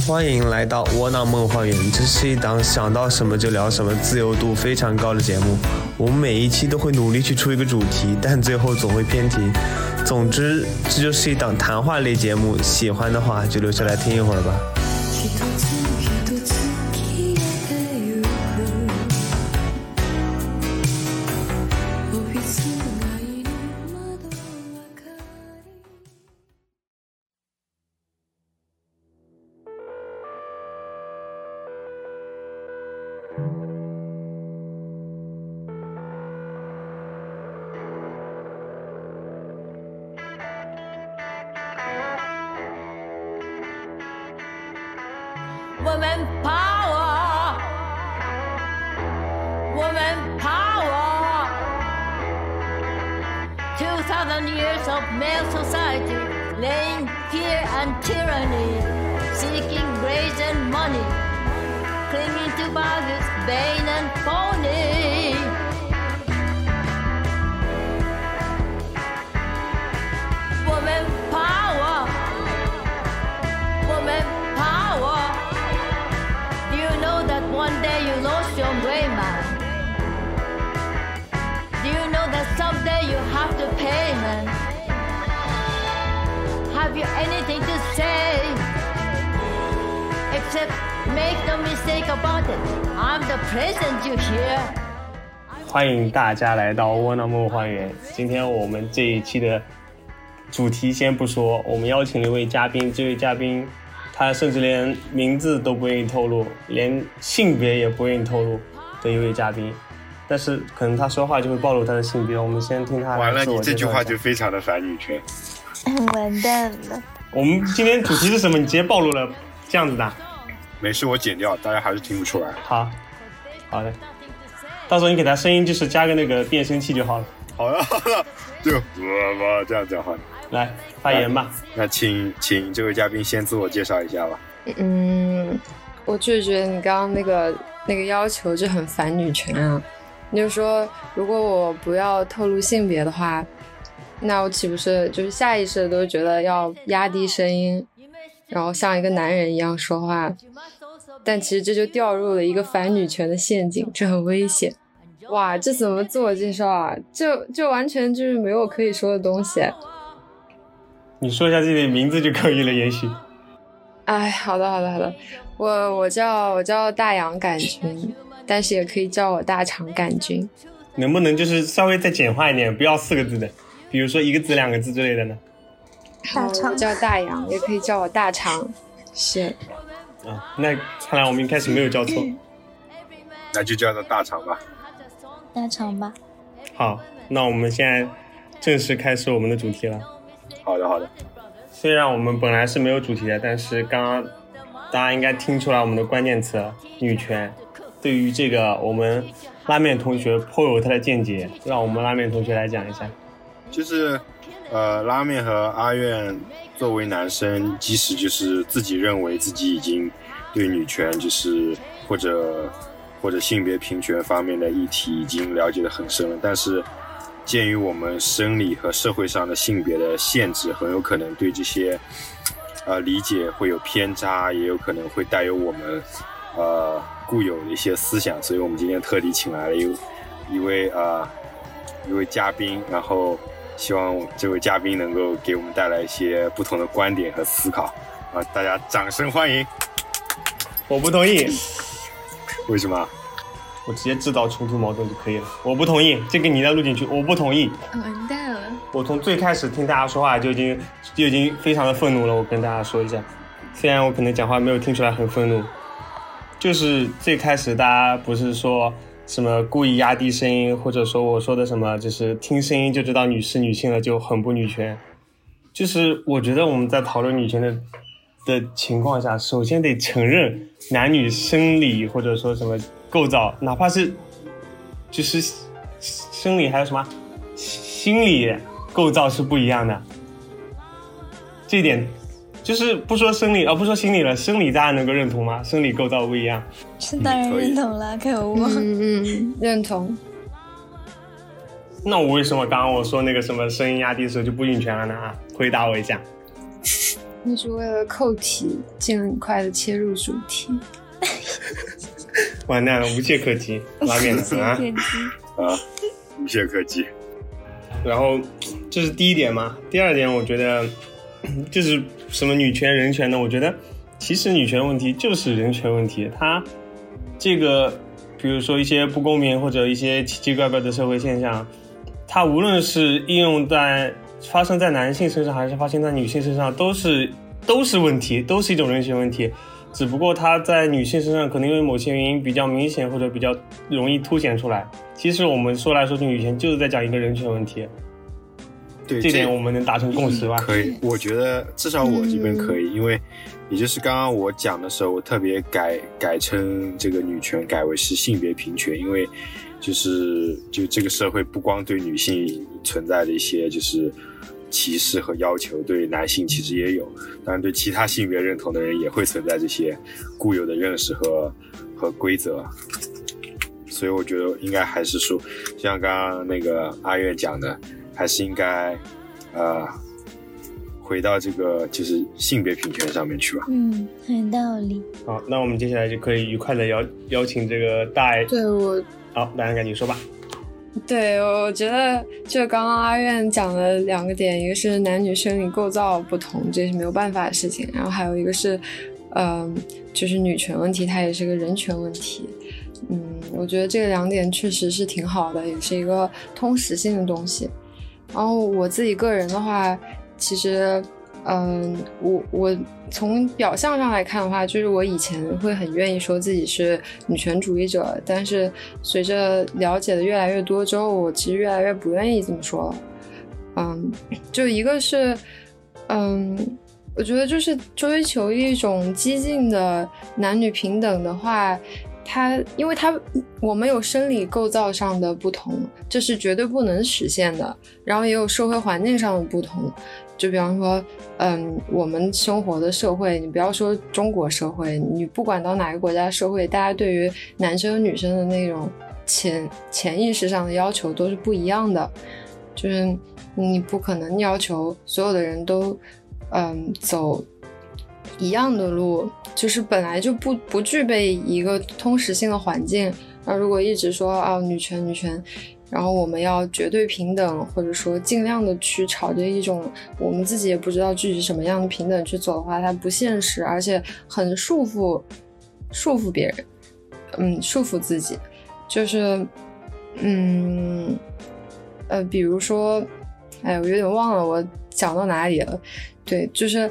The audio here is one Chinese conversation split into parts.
欢迎来到窝囊梦幻园，这是一档想到什么就聊什么、自由度非常高的节目。我们每一期都会努力去出一个主题，但最后总会偏题。总之，这就是一档谈话类节目。喜欢的话就留下来听一会儿吧。大家来到窝囊梦花园。今天我们这一期的主题先不说，我们邀请了一位嘉宾，这位嘉宾他甚至连名字都不愿意透露，连性别也不愿意透露的一位嘉宾。但是可能他说话就会暴露他的性别，我们先听他完了，你这句话就非常的反女权。完蛋了，我们今天主题是什么？你直接暴露了，这样子的。没事，我剪掉，大家还是听不出来。好，好的，到时候你给他声音就是加个那个变声器就好了。好了好了，就我我这样讲话。来发言吧。那请请这位嘉宾先自我介绍一下吧。嗯，我就是觉得你刚刚那个那个要求就很反女权啊。你就说，如果我不要透露性别的话，那我岂不是就是下意识的都觉得要压低声音，然后像一个男人一样说话？但其实这就掉入了一个反女权的陷阱，这很危险。哇，这怎么自我介绍啊？就就完全就是没有可以说的东西。你说一下自己的名字就可以了，也许。哎，好的，好的，好的。我我叫我叫大洋杆菌，但是也可以叫我大肠杆菌。能不能就是稍微再简化一点，不要四个字的，比如说一个字、两个字之类的呢？大肠叫大洋，也可以叫我大肠。是，啊，那看来我们一开始没有叫错。那就叫做大肠吧。大肠吧。好，那我们现在正式开始我们的主题了。好的好的。虽然我们本来是没有主题的，但是刚刚大家应该听出来我们的关键词了——女权。对于这个，我们拉面同学颇有他的见解，让我们拉面同学来讲一下。就是，呃，拉面和阿苑作为男生，即使就是自己认为自己已经对女权就是或者或者性别平权方面的议题已经了解的很深了，但是鉴于我们生理和社会上的性别的限制，很有可能对这些呃理解会有偏差，也有可能会带有我们呃固有的一些思想，所以我们今天特地请来了一一位呃一位嘉宾，然后希望这位嘉宾能够给我们带来一些不同的观点和思考啊！大家掌声欢迎！我不同意，为什么？我直接制造冲突矛盾就可以了。我不同意，这个你再录进去。我不同意。完蛋了！我从最开始听大家说话就已经就已经非常的愤怒了。我跟大家说一下，虽然我可能讲话没有听出来很愤怒，就是最开始大家不是说什么故意压低声音，或者说我说的什么就是听声音就知道女是女性了，就很不女权。就是我觉得我们在讨论女权的的情况下，首先得承认男女生理或者说什么构造，哪怕是就是生理还有什么心理构造是不一样的。这一点就是不说生理，哦，不说心理了，生理大家能够认同吗？生理构造不一样。是当然认同了，可恶！嗯嗯，认同。那我为什么刚刚我说那个什么声音压低的时候就不晕拳了呢？啊，回答我一下。那是为了扣题，尽快的切入主题。完蛋了，无懈可击，拉面的啊啊，无懈可击。然后这是第一点嘛，第二点我觉得就是什么女权人权的，我觉得其实女权问题就是人权问题，它这个比如说一些不公平或者一些奇奇怪怪的社会现象，它无论是应用在发生在男性身上还是发生在女性身上，都是都是问题，都是一种人权问题。只不过它在女性身上可能因为某些原因比较明显或者比较容易凸显出来。其实我们说来说去，女权就是在讲一个人权问题。对，这点我们能达成共识吧？可以，我觉得至少我这边可以，因为也就是刚刚我讲的时候，我特别改改称这个女权改为是性别平权，因为就是就这个社会不光对女性存在的一些就是。歧视和要求对男性其实也有，当然对其他性别认同的人也会存在这些固有的认识和和规则，所以我觉得应该还是说，像刚刚那个阿月讲的，还是应该呃回到这个就是性别平权上面去吧。嗯，很道理。好，那我们接下来就可以愉快的邀邀请这个大爱。对我，好，大家赶紧说吧。对，我觉得就刚刚阿苑讲了两个点，一个是男女生理构造不同，这是没有办法的事情，然后还有一个是，嗯，就是女权问题，它也是个人权问题。嗯，我觉得这两点确实是挺好的，也是一个通识性的东西。然后我自己个人的话，其实。嗯，我我从表象上来看的话，就是我以前会很愿意说自己是女权主义者，但是随着了解的越来越多之后，我其实越来越不愿意这么说了。嗯，就一个是，嗯，我觉得就是追求一种激进的男女平等的话，它因为它我们有生理构造上的不同，这是绝对不能实现的，然后也有社会环境上的不同。就比方说，嗯，我们生活的社会，你不要说中国社会，你不管到哪个国家社会，大家对于男生女生的那种潜潜意识上的要求都是不一样的。就是你不可能要求所有的人都，嗯，走一样的路，就是本来就不不具备一个通识性的环境。那如果一直说啊，女权，女权。然后我们要绝对平等，或者说尽量的去朝着一种我们自己也不知道具体什么样的平等去走的话，它不现实，而且很束缚，束缚别人，嗯，束缚自己，就是，嗯，呃，比如说，哎，我有点忘了我讲到哪里了，对，就是，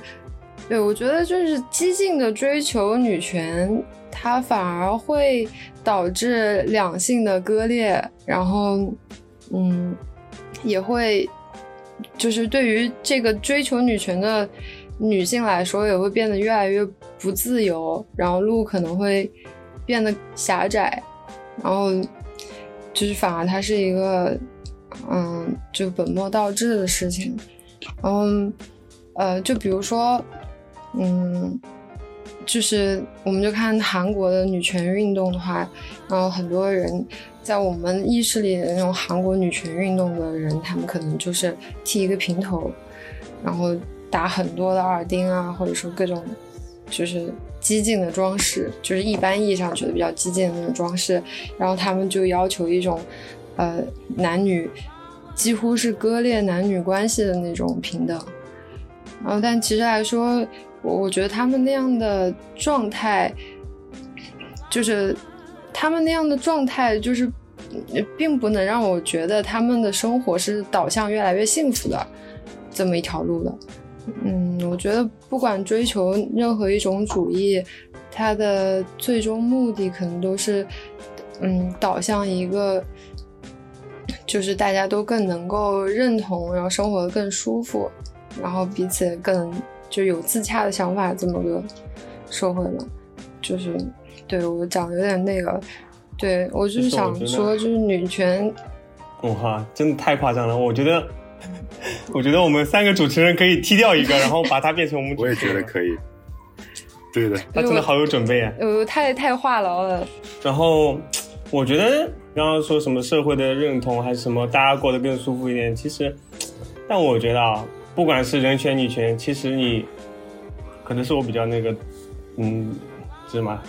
对，我觉得就是激进的追求女权。它反而会导致两性的割裂，然后，嗯，也会，就是对于这个追求女权的女性来说，也会变得越来越不自由，然后路可能会变得狭窄，然后，就是反而它是一个，嗯，就本末倒置的事情，然后，呃，就比如说，嗯。就是，我们就看韩国的女权运动的话，然后很多人在我们意识里的那种韩国女权运动的人，他们可能就是剃一个平头，然后打很多的耳钉啊，或者说各种就是激进的装饰，就是一般意义上觉得比较激进的那种装饰，然后他们就要求一种呃男女几乎是割裂男女关系的那种平等，然后但其实来说。我我觉得他们那样的状态，就是他们那样的状态，就是并不能让我觉得他们的生活是导向越来越幸福的这么一条路的。嗯，我觉得不管追求任何一种主义，它的最终目的可能都是，嗯，导向一个，就是大家都更能够认同，然后生活的更舒服，然后彼此更。就有自洽的想法这么个社会嘛，就是对我讲的有点那个，对我就是想说，就是女权，哇哈，真的太夸张了！我觉得，我觉得我们三个主持人可以踢掉一个，然后把它变成我们。我也觉得可以。对的，他真的好有准备啊！呃，太太话痨了。然后我觉得刚刚说什么社会的认同还是什么，大家过得更舒服一点。其实，但我觉得啊。不管是人权女权，其实你可能是我比较那个，嗯，什么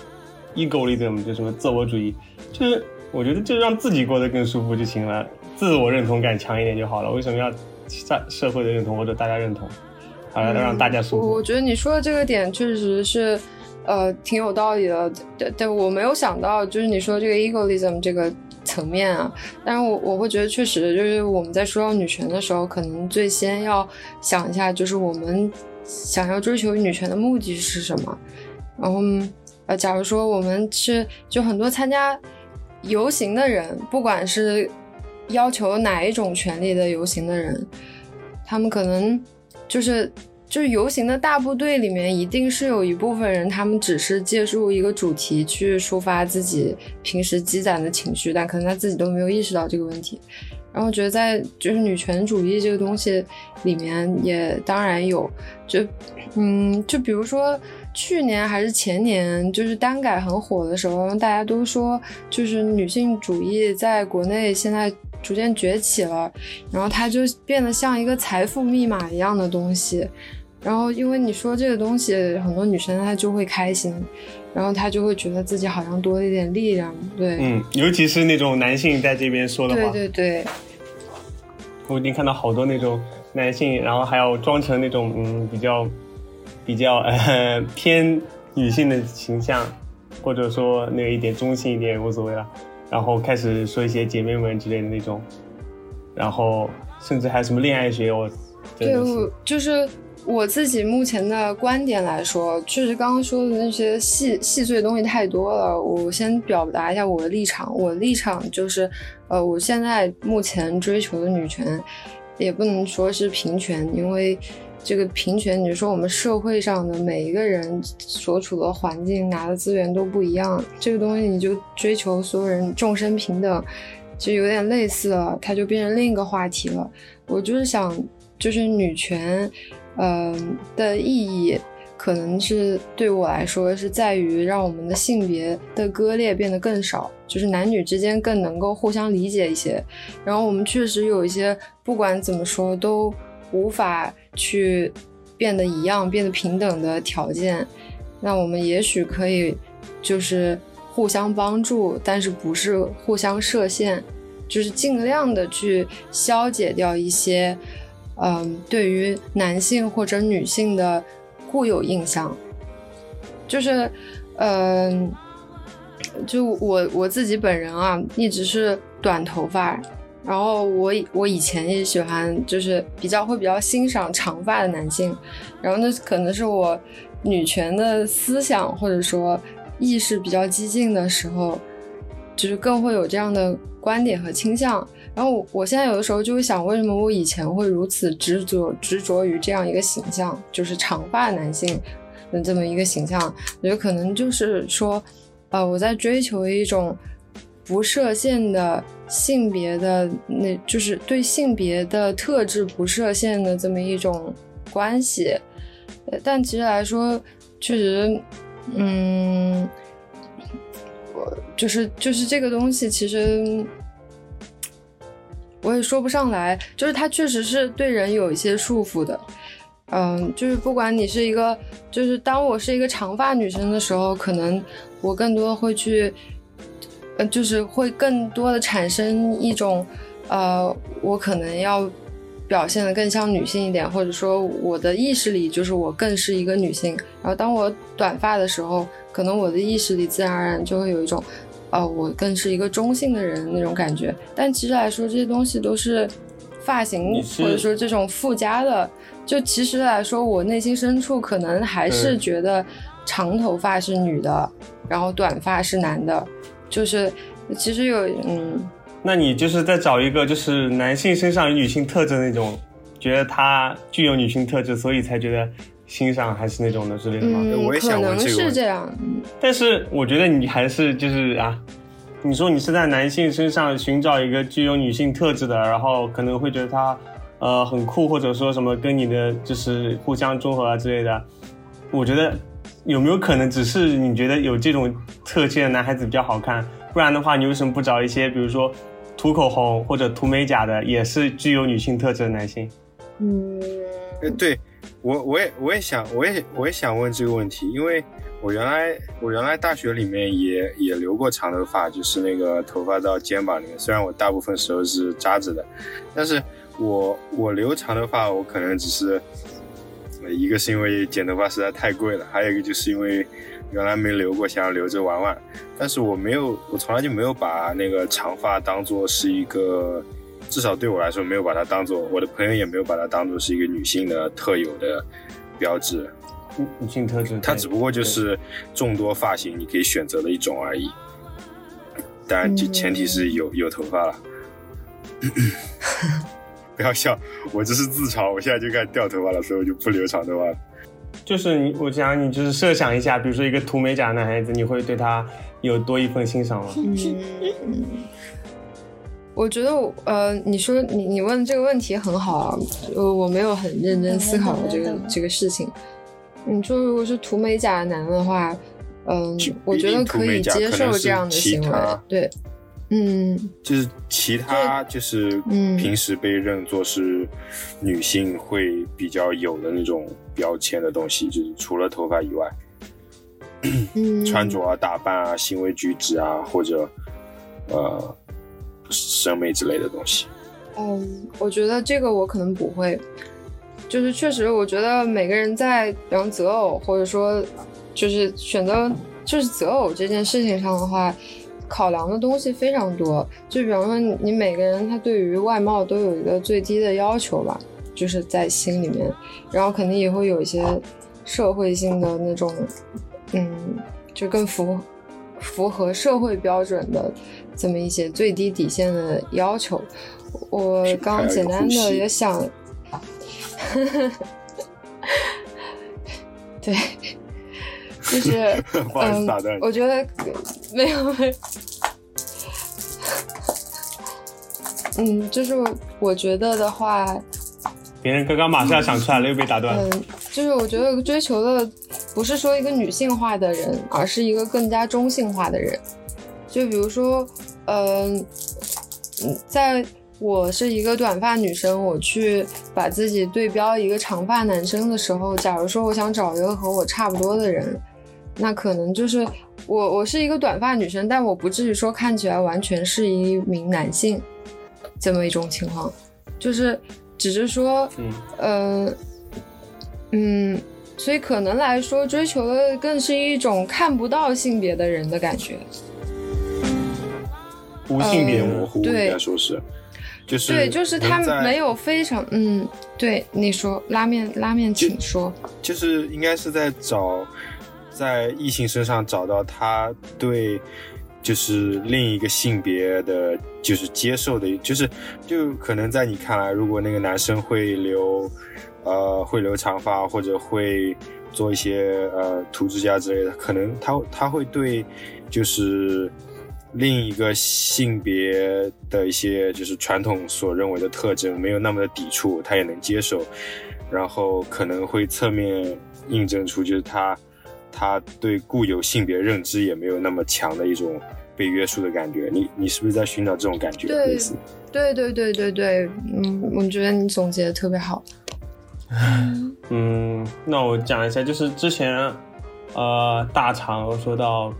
，egoism 就什么自我主义，就是我觉得就让自己过得更舒服就行了，自我认同感强一点就好了。为什么要社社会的认同或者大家认同？好了，让大家舒服。我觉得你说的这个点确实是，呃，挺有道理的。但但我没有想到，就是你说这个 egoism 这个层面啊。但是我我会觉得，确实就是我们在说到女权的时候，可能最先要想一下，就是我们想要追求女权的目的是什么。然后，呃，假如说我们是就很多参加游行的人，不管是要求哪一种权利的游行的人，他们可能。就是就是游行的大部队里面，一定是有一部分人，他们只是借助一个主题去抒发自己平时积攒的情绪，但可能他自己都没有意识到这个问题。然后觉得在就是女权主义这个东西里面，也当然有，就嗯，就比如说去年还是前年，就是单改很火的时候，大家都说就是女性主义在国内现在。逐渐崛起了，然后它就变得像一个财富密码一样的东西。然后因为你说这个东西，很多女生她就会开心，然后她就会觉得自己好像多了一点力量。对，嗯，尤其是那种男性在这边说的话。对对对。我已经看到好多那种男性，然后还要装成那种嗯比较比较呃 偏女性的形象，或者说那个一点中性一点也无所谓了。然后开始说一些姐妹们之类的那种，然后甚至还有什么恋爱学，我对，我就是我自己目前的观点来说，确实刚刚说的那些细细碎的东西太多了。我先表达一下我的立场，我的立场就是，呃，我现在目前追求的女权，也不能说是平权，因为。这个平权，你说我们社会上的每一个人所处的环境拿的资源都不一样，这个东西你就追求所有人众生平等，就有点类似了，它就变成另一个话题了。我就是想，就是女权，嗯的意义，可能是对我来说是在于让我们的性别的割裂变得更少，就是男女之间更能够互相理解一些。然后我们确实有一些，不管怎么说都。无法去变得一样、变得平等的条件，那我们也许可以就是互相帮助，但是不是互相设限，就是尽量的去消解掉一些，嗯，对于男性或者女性的固有印象，就是，嗯，就我我自己本人啊，一直是短头发。然后我我以前也喜欢，就是比较会比较欣赏长发的男性，然后那可能是我女权的思想或者说意识比较激进的时候，就是更会有这样的观点和倾向。然后我我现在有的时候就会想，为什么我以前会如此执着执着于这样一个形象，就是长发男性的这么一个形象？我觉得可能就是说，呃，我在追求一种。不设限的性别的，那就是对性别的特质不设限的这么一种关系。但其实来说，确实，嗯，我就是就是这个东西，其实我也说不上来。就是它确实是对人有一些束缚的。嗯，就是不管你是一个，就是当我是一个长发女生的时候，可能我更多会去。就是会更多的产生一种，呃，我可能要表现的更像女性一点，或者说我的意识里就是我更是一个女性。然后当我短发的时候，可能我的意识里自然而然就会有一种，呃，我更是一个中性的人那种感觉。但其实来说，这些东西都是发型或者说这种附加的。就其实来说，我内心深处可能还是觉得长头发是女的，然后短发是男的。就是，其实有嗯，那你就是在找一个就是男性身上有女性特质那种，觉得他具有女性特质，所以才觉得欣赏还是那种的之类的吗？我也想问这个。可能是这样，但是我觉得你还是就是啊，你说你是在男性身上寻找一个具有女性特质的，然后可能会觉得他呃很酷，或者说什么跟你的就是互相中和啊之类的，我觉得。有没有可能只是你觉得有这种特性的男孩子比较好看？不然的话，你为什么不找一些比如说涂口红或者涂美甲的，也是具有女性特质的男性？嗯，对，我我也我也想我也我也想问这个问题，因为我原来我原来大学里面也也留过长头发，就是那个头发到肩膀里面，虽然我大部分时候是扎着的，但是我我留长头发，我可能只是一个是因为剪头发实在太贵了，还有一个就是因为原来没留过，想要留着玩玩，但是我没有，我从来就没有把那个长发当做是一个。至少对我来说，没有把它当做我的朋友，也没有把它当做是一个女性的特有的标志。女性特质，它只不过就是众多发型你可以选择的一种而已。当然，就前提是有有头发了。不要笑，我这是自嘲。我现在就开始掉头发了，所以我就不留长头发了。就是你，我想你，就是设想一下，比如说一个涂美甲的男孩子，你会对他有多一份欣赏吗？我觉得，呃，你说你你问这个问题很好啊，我，我没有很认真思考过这个这个事情。你说如果是涂美甲的男的话，嗯，我觉得可以接受这样的行为，对，嗯，就是其他就是平时被认作是女性会比较有的那种标签的东西，就是除了头发以外，穿着啊、打扮啊、行为举止啊，或者呃。审美之类的东西，嗯，我觉得这个我可能不会，就是确实，我觉得每个人在比方择偶或者说就是选择就是择偶这件事情上的话，考量的东西非常多。就比方说你每个人他对于外貌都有一个最低的要求吧，就是在心里面，然后肯定也会有一些社会性的那种，嗯，就更符符合社会标准的。这么一些最低底线的要求，我刚简单的也想，对，就是 嗯，我觉得没有没有，嗯，就是我觉得的话，别人刚刚马上要想出来了，又被打断。嗯，就是我觉得追求的不是说一个女性化的人，而是一个更加中性化的人，就比如说。嗯，在我是一个短发女生，我去把自己对标一个长发男生的时候，假如说我想找一个和我差不多的人，那可能就是我，我是一个短发女生，但我不至于说看起来完全是一名男性这么一种情况，就是只是说，嗯，嗯，所以可能来说，追求的更是一种看不到性别的人的感觉。无性别模糊，应该说是，就是对，就是他没有非常，嗯，对，你说拉面，拉面，请说，就是应该是在找，在异性身上找到他对，就是另一个性别的，就是接受的，就是就可能在你看来，如果那个男生会留，呃，会留长发或者会做一些呃涂指甲之类的，可能他他会对，就是。另一个性别的一些就是传统所认为的特征没有那么的抵触，他也能接受，然后可能会侧面印证出就是他他对固有性别认知也没有那么强的一种被约束的感觉。你你是不是在寻找这种感觉？对，对对对对对，嗯，我觉得你总结的特别好。嗯，那我讲一下，就是之前呃大厂说到。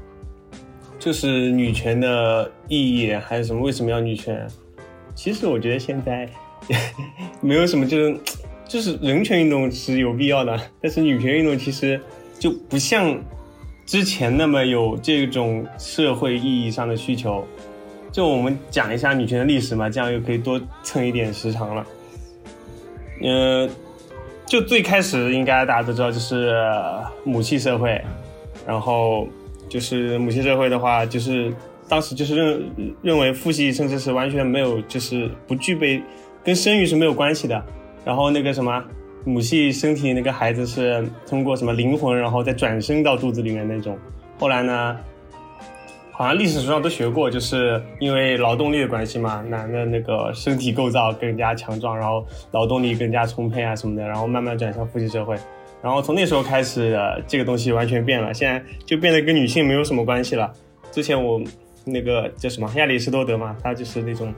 就是女权的意义还是什么？为什么要女权？其实我觉得现在 没有什么，就是就是人权运动是有必要的，但是女权运动其实就不像之前那么有这种社会意义上的需求。就我们讲一下女权的历史嘛，这样又可以多蹭一点时长了。嗯，就最开始应该大家都知道，就是母系社会，然后。就是母系社会的话，就是当时就是认认为父系甚至是完全没有，就是不具备跟生育是没有关系的。然后那个什么母系身体那个孩子是通过什么灵魂，然后再转生到肚子里面那种。后来呢，好像历史书上都学过，就是因为劳动力的关系嘛，男的那个身体构造更加强壮，然后劳动力更加充沛啊什么的，然后慢慢转向父系社会。然后从那时候开始，这个东西完全变了，现在就变得跟女性没有什么关系了。之前我那个叫什么亚里士多德嘛，他就是那种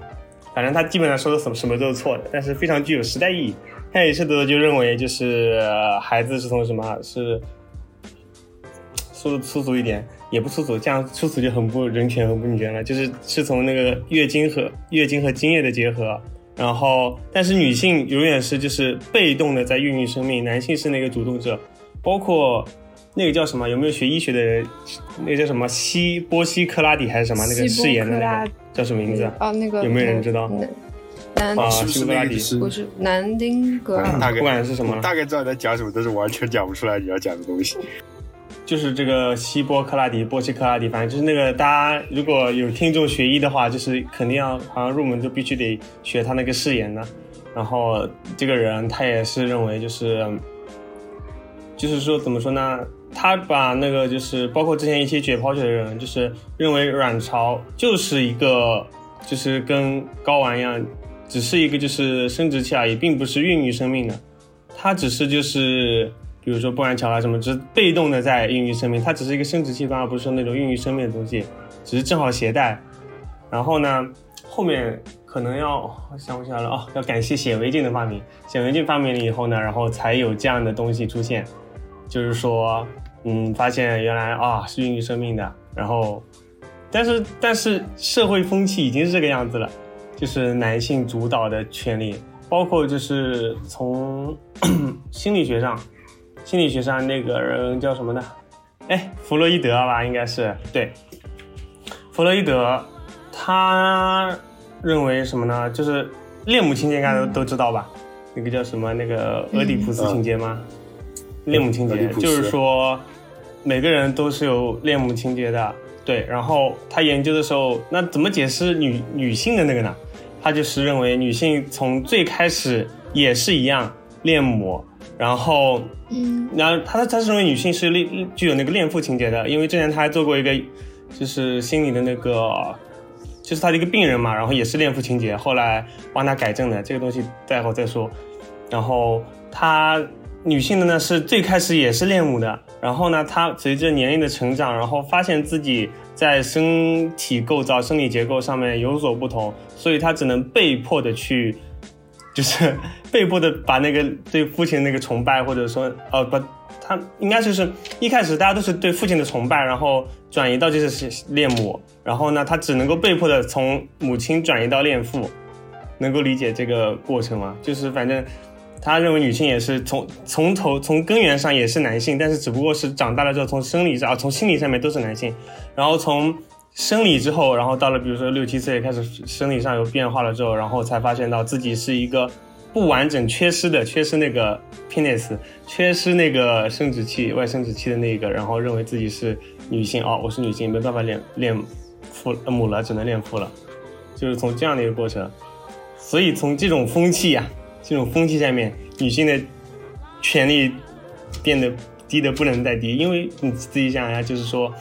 反正他基本上说的什么什么都是错的，但是非常具有时代意义。亚里士多德就认为就是孩子是从什么是说的粗俗一点，也不粗俗，这样粗俗就很不人权和不女权了，就是是从那个月经和月经和精液的结合。然后，但是女性永远是就是被动的在孕育生命，男性是那个主动者。包括那个叫什么？有没有学医学的人？那个叫什么？西波西克拉底还是什么？那个誓言的那个叫什么名字？哦，那个有没有人知道？南啊，是不是希波克拉底是不是南丁格尔，大概不管是什么大概知道你在讲什么，但是完全讲不出来你要讲的东西。就是这个希波克拉底、波西克拉底，反正就是那个大家如果有听众学医的话，就是肯定要好像入门就必须得学他那个誓言的。然后这个人他也是认为就是，就是说怎么说呢？他把那个就是包括之前一些解剖学的人，就是认为卵巢就是一个就是跟睾丸一样，只是一个就是生殖器而已，并不是孕育生命的。它只是就是比如说布兰桥啊什么，只是被动的在孕育生命，它只是一个生殖器官，而不是说那种孕育生命的东西，只是正好携带。然后呢，后面可能要想不起来了哦，要感谢显微镜的发明。显微镜发明了以后呢，然后才有这样的东西出现，就是说，嗯，发现原来啊是孕育生命的。然后，但是但是社会风气已经是这个样子了，就是男性主导的权利，包括就是从 心理学上，心理学上那个人叫什么呢？哎，弗洛伊德吧，应该是对。弗洛伊德他认为什么呢？就是恋母情节，应该都都知道吧？那个叫什么？那个俄狄浦斯情节吗？恋母情节就是说每个人都是有恋母情节的。对，然后他研究的时候，那怎么解释女女性的那个呢？他就是认为女性从最开始也是一样恋母，然后嗯然后他他是认为女性是恋具有那个恋父情节的，因为之前他还做过一个就是心理的那个，就是他的一个病人嘛，然后也是恋父情节，后来帮他改正的，这个东西待会再说。然后他女性的呢是最开始也是恋母的，然后呢，她随着年龄的成长，然后发现自己在身体构造、生理结构上面有所不同，所以她只能被迫的去，就是 被迫的把那个对父亲那个崇拜，或者说呃不，他应该就是一开始大家都是对父亲的崇拜，然后转移到就是恋母，然后呢，他只能够被迫的从母亲转移到恋父，能够理解这个过程吗？就是反正他认为女性也是从从头从根源上也是男性，但是只不过是长大了之后从生理上啊从心理上面都是男性，然后从生理之后，然后到了比如说六七岁开始生理上有变化了之后，然后才发现到自己是一个不完整、缺失的，缺失那个 penis，缺失那个生殖器、外生殖器的那个，然后认为自己是女性哦，我是女性，没办法练练父母了，只能练父了，就是从这样的一个过程。所以从这种风气啊，这种风气下面，女性的权利变得低的不能再低，因为你自己想一下，就是说，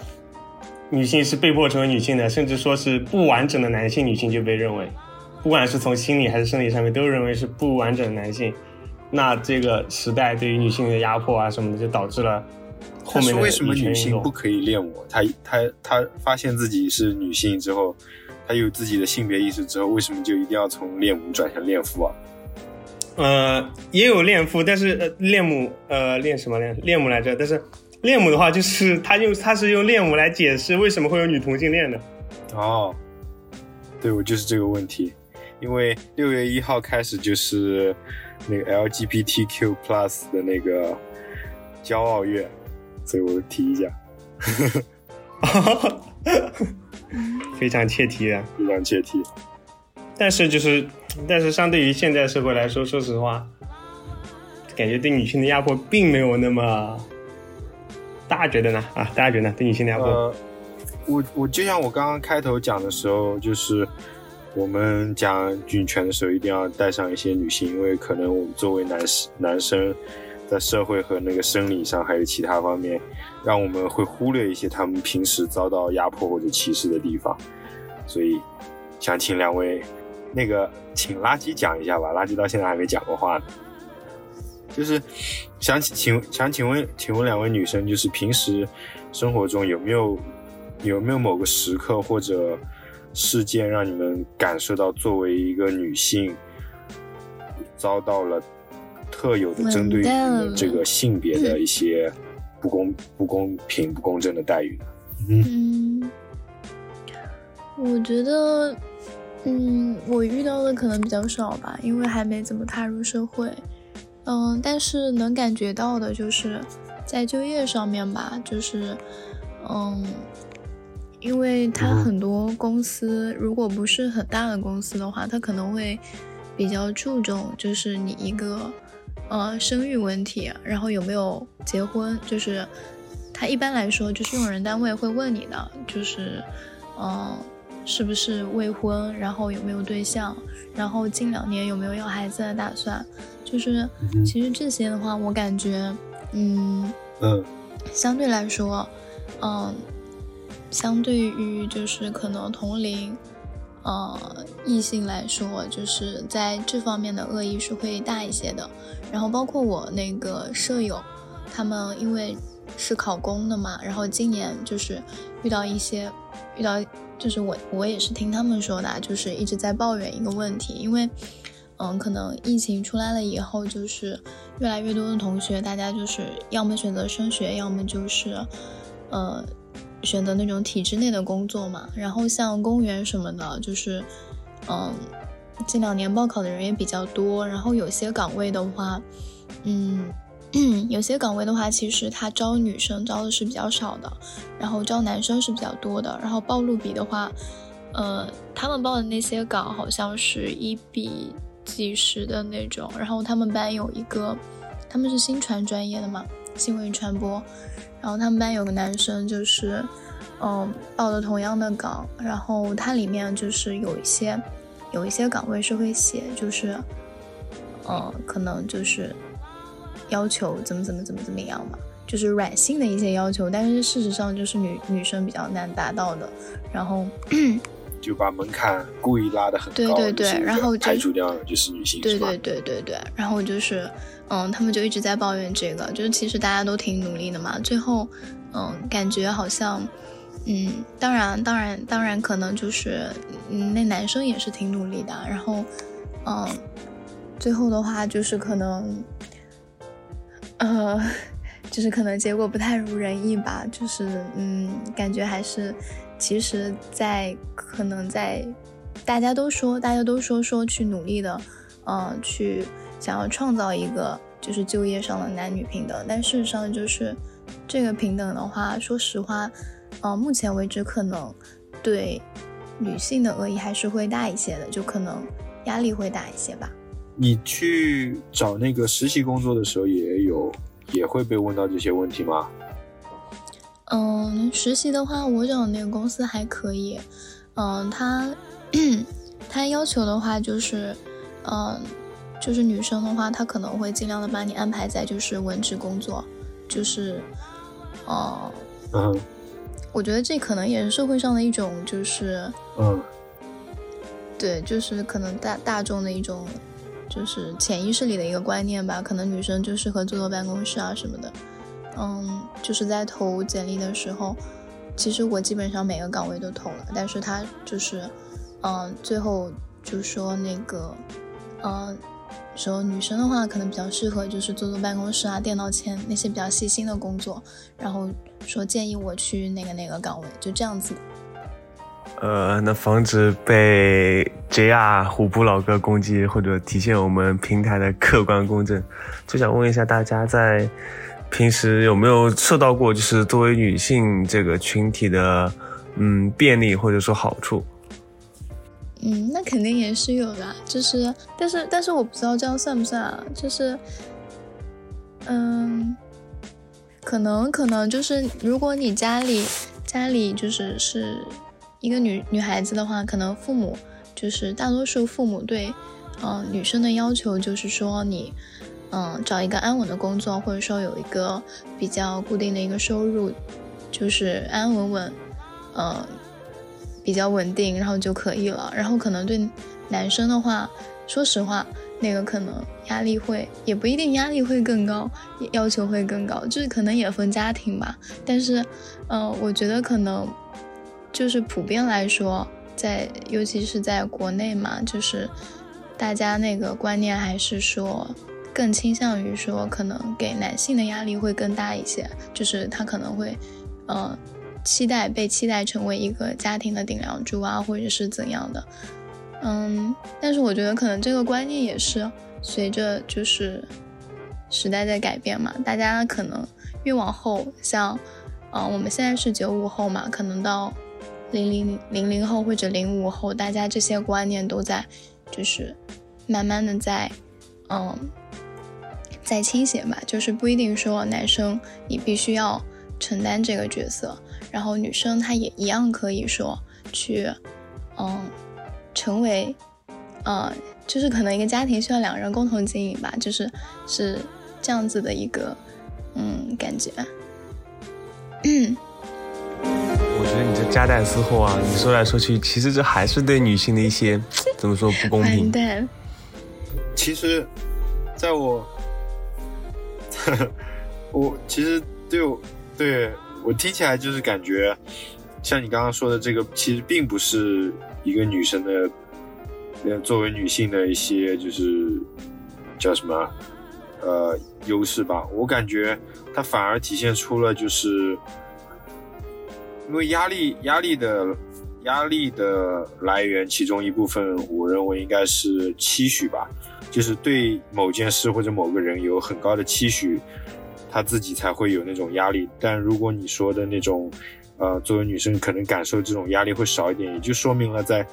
女性是被迫成为女性的，甚至说是不完整的男性，女性就被认为，不管是从心理还是生理上面，都认为是不完整的男性。那这个时代对于女性的压迫啊什么的，就导致了后面的为什么女性不可以恋母？她她她发现自己是女性之后，她有自己的性别意识之后，为什么就一定要从恋母转向恋父啊？呃，也有恋父，但是呃，恋母呃恋什么恋恋母来着？但是恋母的话，就是他用他是用恋母来解释为什么会有女同性恋的。哦，对，我就是这个问题，因为六月一号开始就是那个 LGBTQ Plus 的那个骄傲月，所以我提一下，非常切题啊。非常切题。但是就是，但是相对于现在社会来说，说实话，感觉对女性的压迫并没有那么，大家觉得呢？啊，大家觉得呢？对女性的压迫，呃，我我就像我刚刚开头讲的时候，就是我们讲女权的时候，一定要带上一些女性，因为可能我们作为男士男生，在社会和那个生理上还有其他方面，让我们会忽略一些他们平时遭到压迫或者歧视的地方，所以想请两位，那个请垃圾讲一下吧，垃圾到现在还没讲过话呢。就是想请想请问请问两位女生，就是平时生活中有没有有没有某个时刻或者事件让你们感受到作为一个女性遭到了特有的针对这个性别的一些不公、不公平、不公正的待遇呢？嗯，我觉得，嗯，我遇到的可能比较少吧，因为还没怎么踏入社会。嗯，但是能感觉到的就是在就业上面吧，就是，嗯，因为他很多公司如果不是很大的公司的话，他可能会比较注重就是你一个呃生育问题，然后有没有结婚，就是他一般来说就是用人单位会问你的，就是嗯是不是未婚，然后有没有对象，然后近两年有没有要孩子的打算。就是，其实这些的话，我感觉，嗯嗯，相对来说，嗯，相对于就是可能同龄，呃，异性来说，就是在这方面的恶意是会大一些的。然后包括我那个舍友，他们因为是考公的嘛，然后今年就是遇到一些，遇到就是我我也是听他们说的，就是一直在抱怨一个问题，因为。嗯，可能疫情出来了以后，就是越来越多的同学，大家就是要么选择升学，要么就是，呃，选择那种体制内的工作嘛。然后像公务员什么的，就是，嗯，近两年报考的人也比较多。然后有些岗位的话，嗯，有些岗位的话，其实他招女生招的是比较少的，然后招男生是比较多的。然后报录比的话，呃，他们报的那些岗好像是一比。几十的那种，然后他们班有一个，他们是新传专业的嘛，新闻传播，然后他们班有个男生就是，嗯，报的同样的岗，然后它里面就是有一些，有一些岗位是会写，就是，嗯，可能就是要求怎么怎么怎么怎么样嘛，就是软性的一些要求，但是事实上就是女女生比较难达到的，然后。就把门槛故意拉得很高，对对对，然后排除掉就是女性，对对对对对，然后就是，嗯，他们就一直在抱怨这个，就是其实大家都挺努力的嘛，最后，嗯，感觉好像，嗯，当然当然当然可能就是，嗯，那男生也是挺努力的，然后，嗯，最后的话就是可能，呃，就是可能结果不太如人意吧，就是，嗯，感觉还是。其实，在可能在，大家都说，大家都说说去努力的，嗯，去想要创造一个就是就业上的男女平等，但事实上就是这个平等的话，说实话，嗯，目前为止可能对女性的恶意还是会大一些的，就可能压力会大一些吧。你去找那个实习工作的时候，也有也会被问到这些问题吗？嗯，实习的话，我找那个公司还可以。嗯，他 他要求的话就是，嗯，就是女生的话，他可能会尽量的把你安排在就是文职工作，就是，哦，嗯，我觉得这可能也是社会上的一种就是，嗯，对，就是可能大大众的一种就是潜意识里的一个观念吧，可能女生就适合坐坐办公室啊什么的。嗯，就是在投简历的时候，其实我基本上每个岗位都投了，但是他就是，嗯，最后就说那个，嗯，说女生的话可能比较适合就是坐坐办公室啊、电脑前那些比较细心的工作，然后说建议我去那个那个岗位，就这样子。呃，那防止被 JR 虎扑老哥攻击，或者体现我们平台的客观公正，就想问一下大家在。平时有没有受到过，就是作为女性这个群体的，嗯，便利或者说好处？嗯，那肯定也是有的，就是，但是，但是我不知道这样算不算啊？就是，嗯，可能，可能就是，如果你家里家里就是是一个女女孩子的话，可能父母就是大多数父母对，嗯，女生的要求就是说你。嗯，找一个安稳的工作，或者说有一个比较固定的一个收入，就是安安稳稳，嗯，比较稳定，然后就可以了。然后可能对男生的话，说实话，那个可能压力会，也不一定压力会更高，要求会更高，就是可能也分家庭吧。但是，嗯，我觉得可能就是普遍来说，在尤其是在国内嘛，就是大家那个观念还是说更倾向于说，可能给男性的压力会更大一些，就是他可能会，呃，期待被期待成为一个家庭的顶梁柱啊，或者是怎样的。嗯，但是我觉得可能这个观念也是随着就是时代在改变嘛，大家可能越往后，像，嗯，我们现在是九五后嘛，可能到。零零零零后或者零五后，大家这些观念都在，就是慢慢的在，嗯，在倾斜吧。就是不一定说男生你必须要承担这个角色，然后女生她也一样可以说去，嗯，成为，呃，就是可能一个家庭需要两个人共同经营吧，就是是这样子的一个，嗯，感觉。我觉得你这夹带私货啊！你说来说去，其实这还是对女性的一些怎么说不公平？对。其实，在我，我其实对我对我听起来就是感觉，像你刚刚说的这个，其实并不是一个女生的，呃，作为女性的一些就是叫什么呃优势吧。我感觉它反而体现出了就是。因为压力，压力的压力的来源，其中一部分，我认为应该是期许吧，就是对某件事或者某个人有很高的期许，他自己才会有那种压力。但如果你说的那种，呃，作为女生可能感受这种压力会少一点，也就说明了在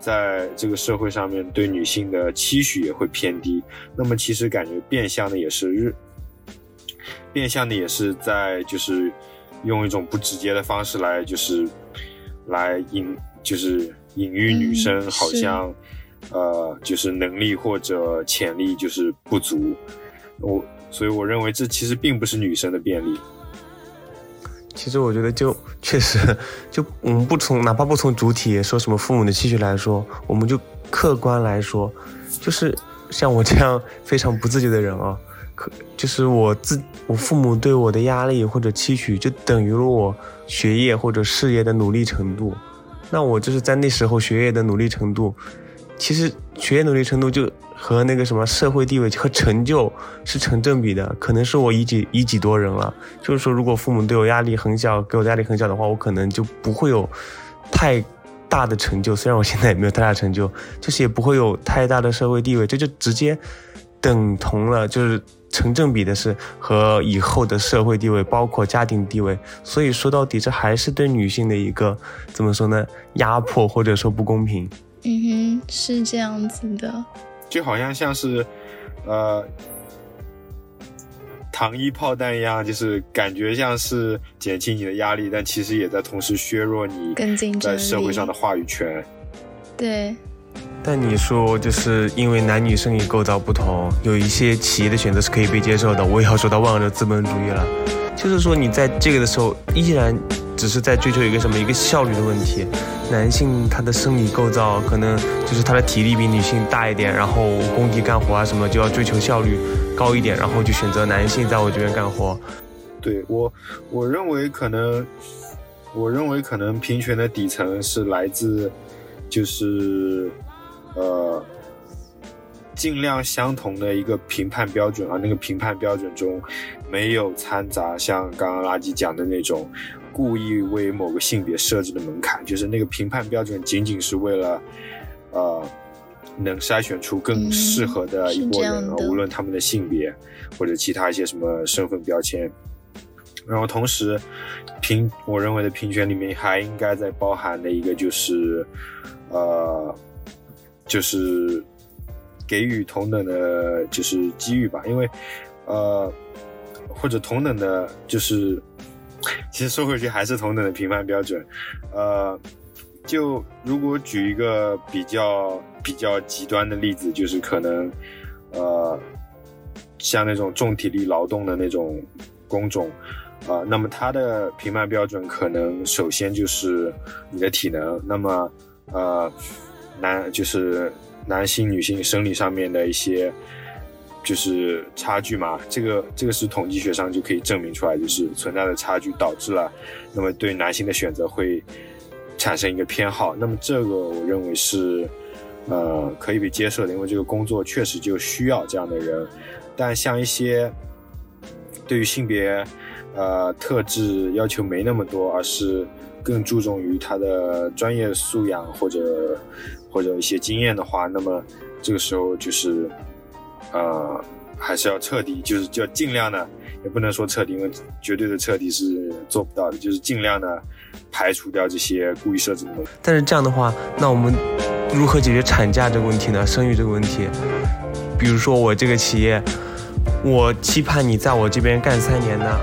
在这个社会上面对女性的期许也会偏低。那么其实感觉变相的也是日，变相的也是在就是。用一种不直接的方式来，就是来隐，就是隐喻女生好像，呃，就是能力或者潜力就是不足。我所以我认为这其实并不是女生的便利。其实我觉得就确实，就我们不从哪怕不从主体说什么父母的期许来说，我们就客观来说，就是像我这样非常不自觉的人啊。就是我自我父母对我的压力或者期许，就等于了我学业或者事业的努力程度。那我就是在那时候学业的努力程度，其实学业努力程度就和那个什么社会地位和成就是成正比的。可能是我以己以己度人了。就是说，如果父母对我压力很小，给我压力很小的话，我可能就不会有太大的成就。虽然我现在也没有太大成就，就是也不会有太大的社会地位。这就直接等同了，就是。成正比的是和以后的社会地位，包括家庭地位，所以说到底，这还是对女性的一个怎么说呢？压迫或者说不公平。嗯哼，是这样子的，就好像像是，呃，糖衣炮弹一样，就是感觉像是减轻你的压力，但其实也在同时削弱你在社会上的话语权。对。但你说，就是因为男女生理构造不同，有一些企业的选择是可以被接受的。我也要说到万恶的资本主义了，就是说你在这个的时候，依然只是在追求一个什么一个效率的问题。男性他的生理构造可能就是他的体力比女性大一点，然后工地干活啊什么就要追求效率高一点，然后就选择男性在我这边干活。对我，我认为可能，我认为可能平权的底层是来自，就是。呃，尽量相同的一个评判标准啊，那个评判标准中没有掺杂像刚刚垃圾讲的那种故意为某个性别设置的门槛，就是那个评判标准仅仅是为了呃能筛选出更适合的一波人，无论他们的性别或者其他一些什么身份标签。然后同时，平我认为的平权里面还应该在包含的一个就是呃。就是给予同等的，就是机遇吧，因为，呃，或者同等的，就是其实说回去还是同等的评判标准，呃，就如果举一个比较比较极端的例子，就是可能，呃，像那种重体力劳动的那种工种，啊，那么它的评判标准可能首先就是你的体能，那么，呃。男就是男性、女性生理上面的一些就是差距嘛，这个这个是统计学上就可以证明出来，就是存在的差距导致了，那么对男性的选择会产生一个偏好。那么这个我认为是呃可以被接受的，因为这个工作确实就需要这样的人。但像一些对于性别呃特质要求没那么多，而是更注重于他的专业素养或者或者一些经验的话，那么这个时候就是呃还是要彻底，就是就尽量的，也不能说彻底，因为绝对的彻底是做不到的，就是尽量的排除掉这些故意设置的东西。但是这样的话，那我们如何解决产假这个问题呢？生育这个问题，比如说我这个企业，我期盼你在我这边干三年呢，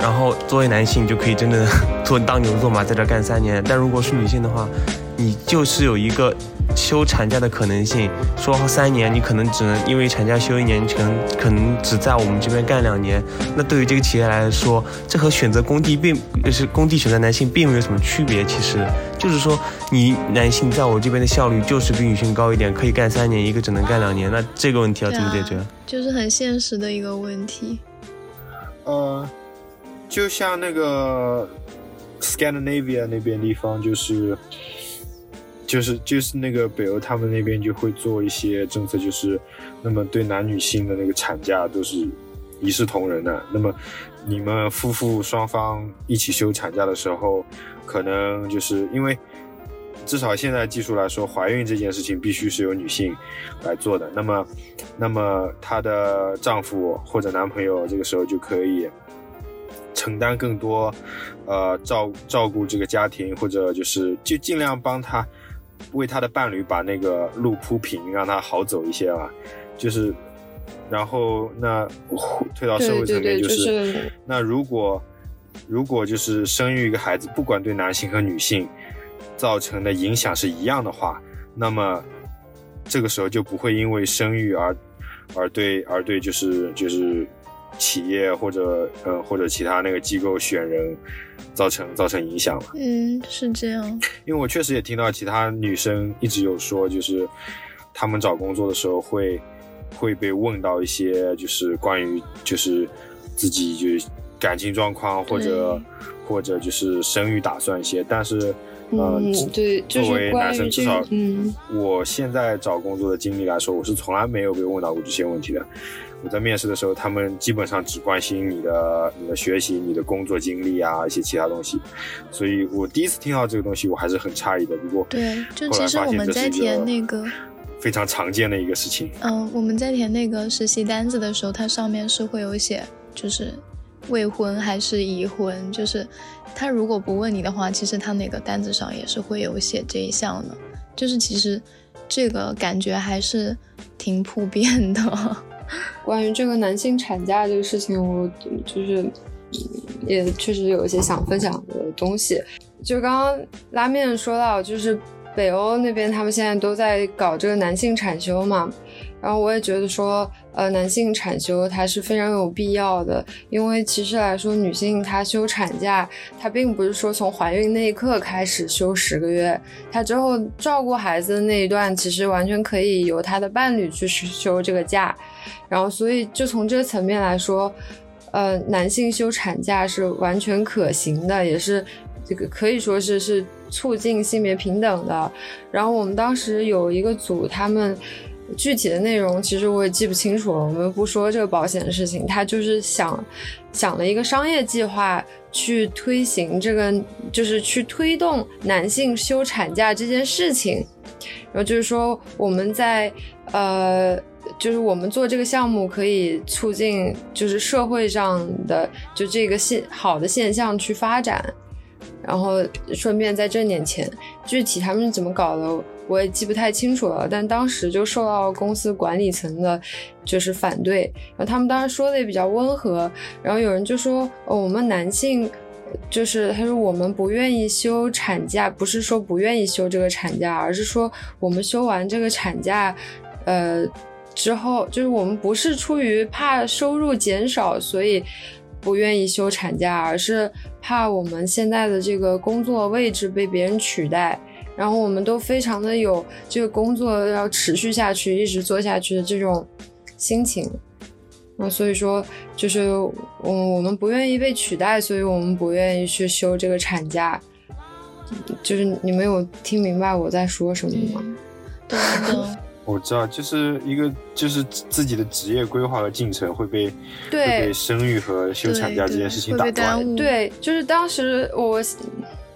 然后作为男性就可以真的 做当牛做马，在这干三年。但如果是女性的话，你就是有一个休产假的可能性，说三年你可能只能因为产假休一年，你可能可能只在我们这边干两年。那对于这个企业来说，这和选择工地并就是工地选择男性并没有什么区别。其实就是说，你男性在我这边的效率就是比女性高一点，可以干三年，一个只能干两年。那这个问题要怎么解决？啊就是很现实的一个问题。呃，就像那个 Scandinavia 那边地方，就是就是就是那个北欧他们那边就会做一些政策，就是那么对男女性的那个产假都是一视同仁的。那么你们夫妇双方一起休产假的时候，可能就是因为。至少现在技术来说，怀孕这件事情必须是由女性来做的。那么，那么她的丈夫或者男朋友这个时候就可以承担更多，呃，照照顾这个家庭，或者就是就尽量帮他为他的伴侣把那个路铺平，让他好走一些啊。就是，然后那推到社会层面，就是是那如果如果就是生育一个孩子，不管对男性和女性。造成的影响是一样的话，那么这个时候就不会因为生育而而对而对就是就是企业或者嗯或者其他那个机构选人造成造成影响了。嗯，是这样。因为我确实也听到其他女生一直有说，就是她们找工作的时候会会被问到一些就是关于就是自己就是感情状况或者或者就是生育打算一些，但是。嗯，对，作为男生，至少，嗯，我现在找工作的经历来说，我是从来没有被问到过这些问题的。我在面试的时候，他们基本上只关心你的、你的学习、你的工作经历啊，一些其他东西。所以我第一次听到这个东西，我还是很诧异的。不过，对，就其实我们在填那个非常常见的一个事情。嗯，我们在填那个实习单子的时候，它上面是会有写，就是未婚还是已婚，就是。他如果不问你的话，其实他那个单子上也是会有写这一项的，就是其实这个感觉还是挺普遍的。关于这个男性产假这个事情，我就是也确实有一些想分享的东西。就刚刚拉面说到，就是北欧那边他们现在都在搞这个男性产休嘛。然后我也觉得说，呃，男性产休它是非常有必要的，因为其实来说，女性她休产假，她并不是说从怀孕那一刻开始休十个月，她之后照顾孩子的那一段，其实完全可以由她的伴侣去休这个假。然后，所以就从这个层面来说，呃，男性休产假是完全可行的，也是这个可以说是是促进性别平等的。然后我们当时有一个组，他们。具体的内容其实我也记不清楚了，我们不说这个保险的事情。他就是想想了一个商业计划去推行这个，就是去推动男性休产假这件事情。然后就是说我们在呃，就是我们做这个项目可以促进就是社会上的就这个现好的现象去发展，然后顺便再挣点钱。具体他们是怎么搞的？我也记不太清楚了，但当时就受到公司管理层的，就是反对。然后他们当时说的也比较温和。然后有人就说，哦，我们男性，就是他说我们不愿意休产假，不是说不愿意休这个产假，而是说我们休完这个产假，呃，之后就是我们不是出于怕收入减少，所以不愿意休产假，而是怕我们现在的这个工作位置被别人取代。然后我们都非常的有这个工作要持续下去，一直做下去的这种心情，啊，所以说就是我我们不愿意被取代，所以我们不愿意去休这个产假，就是你们有听明白我在说什么吗？我知道，就是一个就是自己的职业规划和进程会被会对被生育和休产假这件事情打断。对，就是当时我，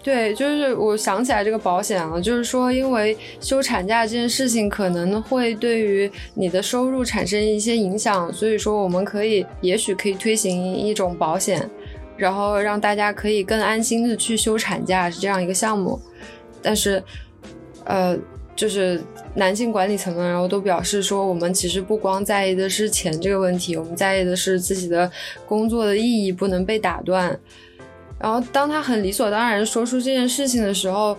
对，就是我想起来这个保险了，就是说，因为休产假这件事情可能会对于你的收入产生一些影响，所以说我们可以，也许可以推行一种保险，然后让大家可以更安心的去休产假，是这样一个项目。但是，呃，就是男性管理层们，然后都表示说，我们其实不光在意的是钱这个问题，我们在意的是自己的工作的意义不能被打断。然后，当他很理所当然说出这件事情的时候，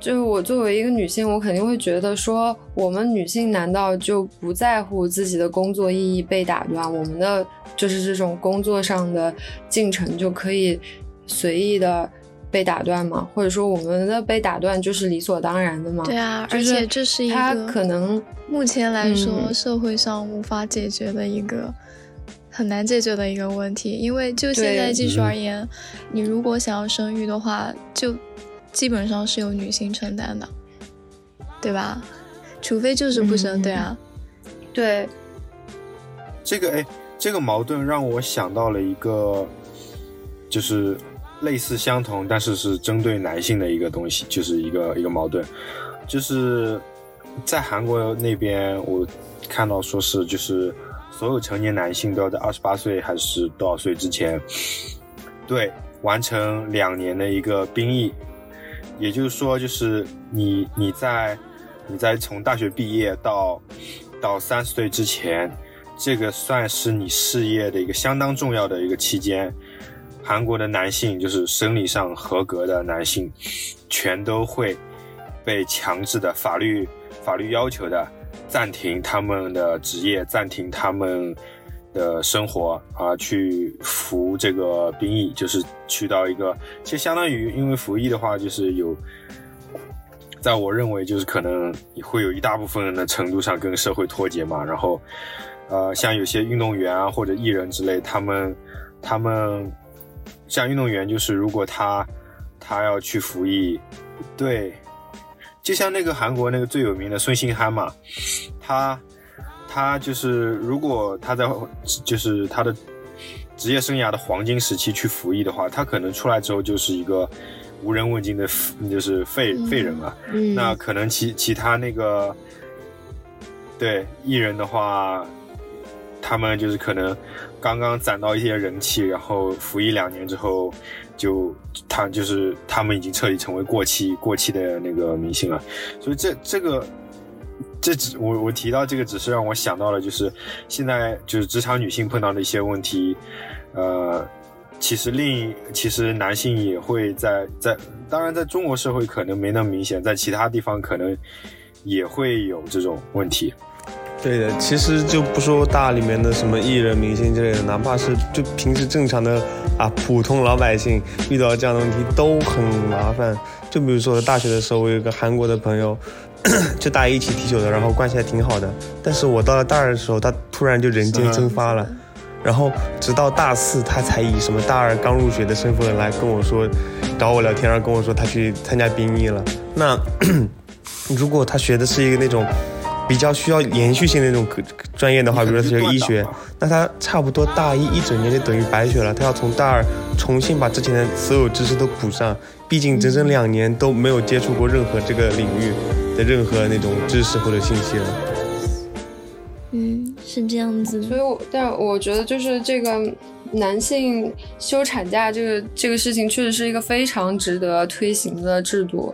就是我作为一个女性，我肯定会觉得说，我们女性难道就不在乎自己的工作意义被打断？我们的就是这种工作上的进程就可以随意的被打断吗？或者说，我们的被打断就是理所当然的吗？对啊，而且这是一他个可能目前来说嗯社会上无法解决的一个很难解决的一个问题。因为就现在技术嗯而言，你如果想要生育的话，就基本上是由女性承担的，对吧？除非就是不生，嗯对啊，对，这个哎，这个矛盾让我想到了一个，就是类似相同，但是是针对男性的一个东西，就是一个一个矛盾，就是在韩国那边，我看到说是就是所有成年男性都要在二十八岁还是多少岁之前，对完成两年的一个兵役，也就是说，就是你你在你在从大学毕业到到三十岁之前，这个算是你事业的一个相当重要的一个期间。韩国的男性就是生理上合格的男性，全都会被强制的法律法律要求的暂停他们的职业，暂停他们的生活啊，去服这个兵役，就是去到一个，其实相当于因为服役的话，就是有，在我认为就是可能会有一大部分人的程度上跟社会脱节嘛，然后，呃，像有些运动员啊或者艺人之类，他们他们像运动员，就是如果他他要去服役，对，就像那个韩国那个最有名的孙兴慜嘛，他他就是如果他在就是他的职业生涯的黄金时期去服役的话，他可能出来之后就是一个无人问津的就是废嗯废人了。嗯，那可能其其他那个对艺人的话，他们就是可能刚刚攒到一些人气，然后服役两年之后，就他就是他们已经彻底成为过气过气的那个明星了。所以这这个这只我我提到这个，只是让我想到了，就是现在就是职场女性碰到的一些问题，呃。其实另其实男性也会在在，当然在中国社会可能没那么明显，在其他地方可能也会有这种问题。对的，其实就不说大里面的什么艺人、明星之类的，哪怕是就平时正常的啊普通老百姓遇到这样的问题都很麻烦。就比如说我大学的时候，我有个韩国的朋友，就大一一起踢球的，然后关系还挺好的。但是我到了大二的时候，他突然就人间蒸发了。然后直到大四，他才以什么大二刚入学的身份来跟我说，找我聊天，然后跟我说他去参加兵役了。那 如果他学的是一个那种比较需要延续性的那种科专业的话，比如说他学医学，那他差不多大一一整年就等于白学了。他要从大二重新把之前的所有知识都补上，毕竟整整两年都没有接触过任何这个领域的任何那种知识或者信息了。嗯，是这样子所以我，但我觉得就是这个男性休产假这个这个事情，确实是一个非常值得推行的制度。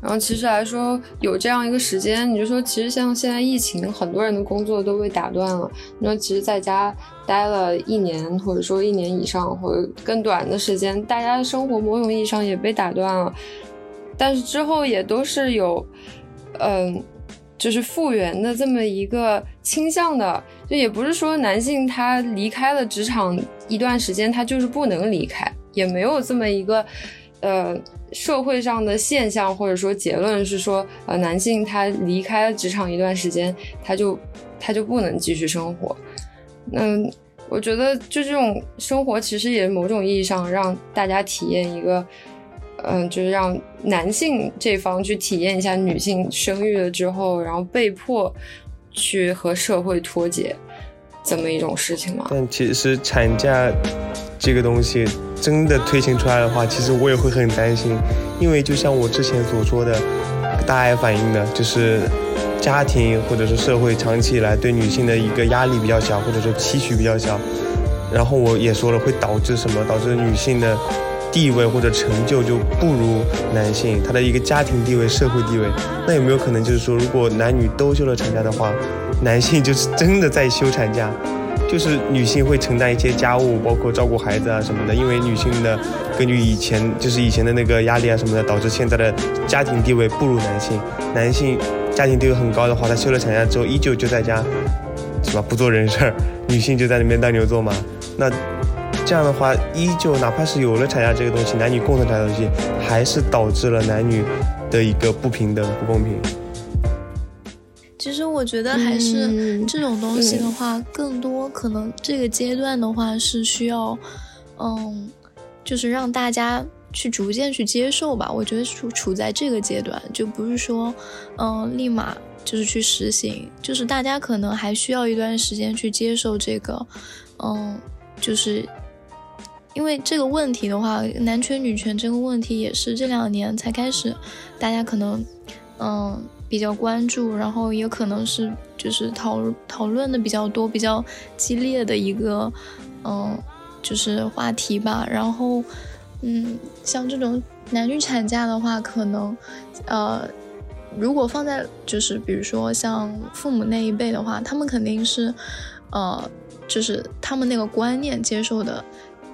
然后，其实来说，有这样一个时间，你就说，其实像现在疫情，很多人的工作都被打断了。你说，其实在家待了一年，或者说一年以上，或者更短的时间，大家的生活某种意义上也被打断了。但是之后也都是有，嗯、就是复原的这么一个倾向的，就也不是说男性他离开了职场一段时间，他就是不能离开，也没有这么一个呃社会上的现象或者说结论是说呃男性他离开了职场一段时间，他就他就不能继续生活。嗯，我觉得就这种生活其实也某种意义上让大家体验一个嗯，就是让男性这方去体验一下女性生育了之后，然后被迫去和社会脱节这么一种事情吗？但其实产假这个东西真的推行出来的话，其实我也会很担心，因为就像我之前所说的，大爱反映的就是家庭或者是社会长期以来对女性的一个压力比较小，或者说期许比较小。然后我也说了，会导致什么？导致女性的地位或者成就就不如男性，她的一个家庭地位、社会地位。那有没有可能就是说，如果男女都休了产假的话，男性就是真的在休产假，就是女性会承担一些家务，包括照顾孩子啊什么的。因为女性的根据以前就是以前的那个压力啊什么的，导致现在的家庭地位不如男性。男性家庭地位很高的话，他休了产假之后依旧就在家，是吧？不做人事儿，女性就在那边当牛做马。那这样的话，依旧哪怕是有了产假这个东西，男女共同产假东西，还是导致了男女的一个不平等、不公平。其实我觉得还是这种东西的话，更多可能这个阶段的话是需要，嗯，就是让大家去逐渐去接受吧。我觉得处处在这个阶段，就不是说，嗯，立马就是去实行，就是大家可能还需要一段时间去接受这个，嗯。就是因为这个问题的话，男权女权这个问题也是这两年才开始，大家可能嗯比较关注，然后也可能是就是讨讨论的比较多、比较激烈的一个嗯就是话题吧。然后嗯像这种男女产假的话，可能呃如果放在就是比如说像父母那一辈的话，他们肯定是呃。就是他们那个观念接受的，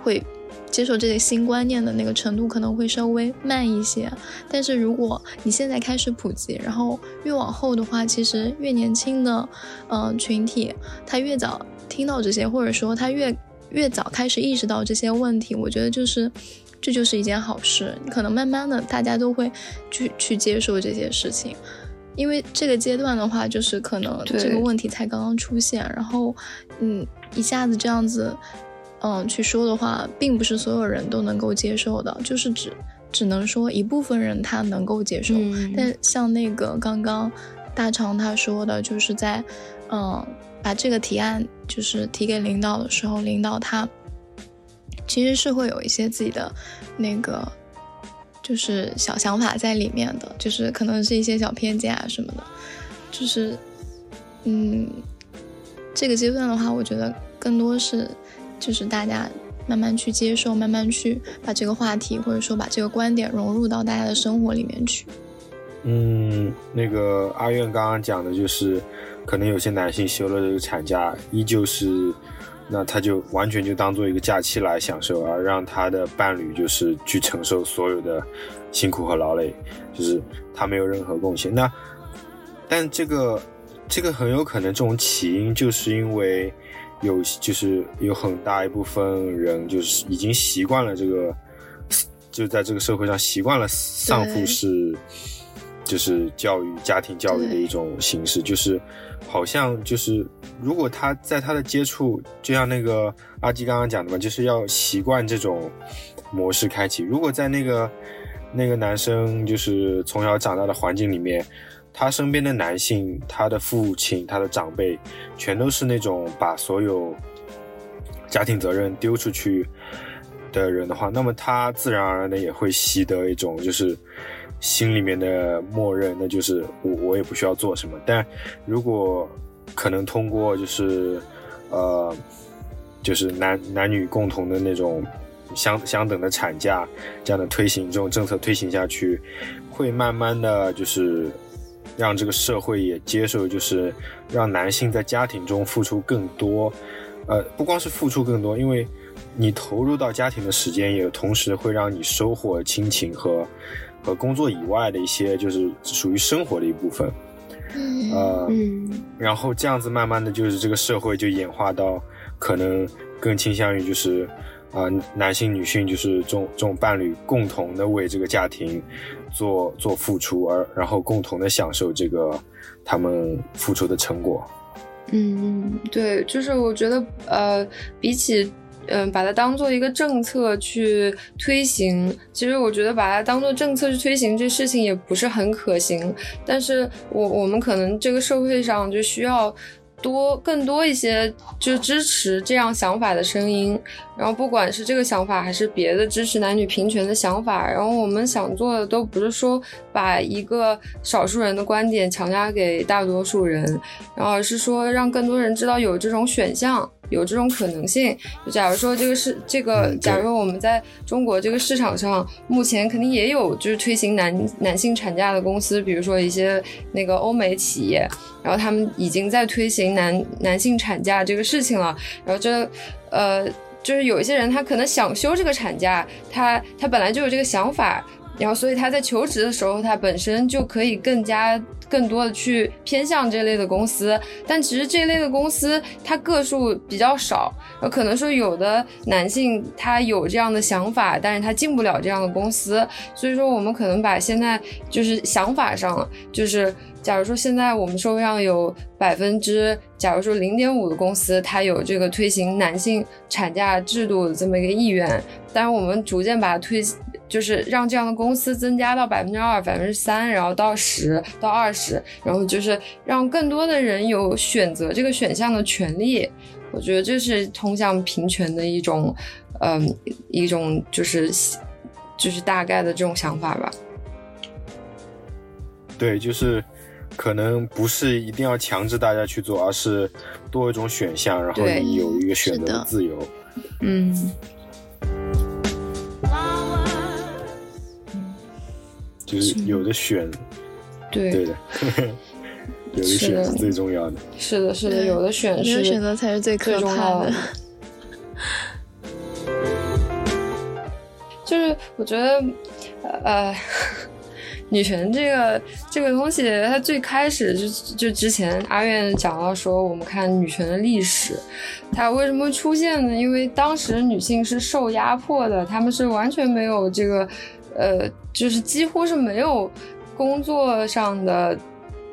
会接受这些新观念的那个程度可能会稍微慢一些。但是如果你现在开始普及，然后越往后的话，其实越年轻的呃群体，他越早听到这些，或者说他越越早开始意识到这些问题，我觉得就是这就是一件好事。可能慢慢的大家都会去去接受这些事情。因为这个阶段的话，就是可能这个问题才刚刚出现，然后，嗯，一下子这样子，嗯，去说的话，并不是所有人都能够接受的，就是只只能说一部分人他能够接受。但像那个刚刚大长他说的，就是在，嗯，把这个提案就是提给领导的时候，领导他其实是会有一些自己的那个。就是小想法在里面的，就是可能是一些小偏见啊什么的，就是，嗯，这个阶段的话，我觉得更多是，就是大家慢慢去接受，慢慢去把这个话题或者说把这个观点融入到大家的生活里面去。嗯，那个阿苑刚刚讲的就是，可能有些男性休了这个产假，依旧是。那他就完全就当做一个假期来享受，而让他的伴侣就是去承受所有的辛苦和劳累，就是他没有任何贡献。那，但这个这个很有可能这种起因就是因为有就是有很大一部分人就是已经习惯了这个，就在这个社会上习惯了丧父式就是教育家庭教育的一种形式，就是好像就是。如果他在他的接触，就像那个阿基刚刚讲的嘛，就是要习惯这种模式开启。如果在那个那个男生就是从小长大的环境里面，他身边的男性，他的父亲、他的长辈，全都是那种把所有家庭责任丢出去的人的话，那么他自然而然的也会习得一种就是心里面的默认，那就是我我也不需要做什么。但如果可能通过就是，呃，就是男男女共同的那种相相等的产假这样的推行，这种政策推行下去，会慢慢的就是让这个社会也接受，就是让男性在家庭中付出更多，呃，不光是付出更多，因为你投入到家庭的时间，也同时会让你收获亲情和和工作以外的一些就是属于生活的一部分。呃，然后这样子慢慢的就是这个社会就演化到可能更倾向于就是啊男性女性就是这种这种伴侣共同的为这个家庭做做付出，而然后共同的享受这个他们付出的成果。嗯，对，就是我觉得呃比起嗯，把它当做一个政策去推行。其实我觉得把它当做政策去推行这事情也不是很可行。但是我我们可能这个社会上就需要。多更多一些，就支持这样想法的声音。然后，不管是这个想法，还是别的支持男女平权的想法，然后我们想做的都不是说把一个少数人的观点强加给大多数人，然后而是说让更多人知道有这种选项。有这种可能性。就假如说这个是这个，假如我们在中国这个市场上，目前肯定也有就是推行男男性产假的公司，比如说一些那个欧美企业，然后他们已经在推行男男性产假这个事情了。然后这呃，就是有一些人他可能想休这个产假，他他本来就有这个想法，然后所以他在求职的时候，他本身就可以更加。更多的去偏向这类的公司，但其实这类的公司它个数比较少，可能说有的男性他有这样的想法，但是他进不了这样的公司，所以说我们可能把现在就是想法上，就是假如说现在我们社会上有百分之，假如说零点五的公司，它有这个推行男性产假制度的这么一个意愿，但是我们逐渐把它推。就是让这样的公司增加到百分之二、百分之三，然后到十到二十，然后就是让更多的人有选择这个选项的权利。我觉得这是通向平权的一种，嗯，一种就是就是大概的这种想法吧。对，就是可能不是一定要强制大家去做，而是多一种选项，然后你有一个选择的自由。嗯。就是有的选，对对的，有的选是最重要的。是的，是的，有的选是选择才是最可怕的。就是我觉得，呃，女权这个这个东西，它最开始就就之前阿苑讲到说，我们看女权的历史，它为什么会出现呢？因为当时女性是受压迫的，她们是完全没有这个。呃，就是几乎是没有工作上的。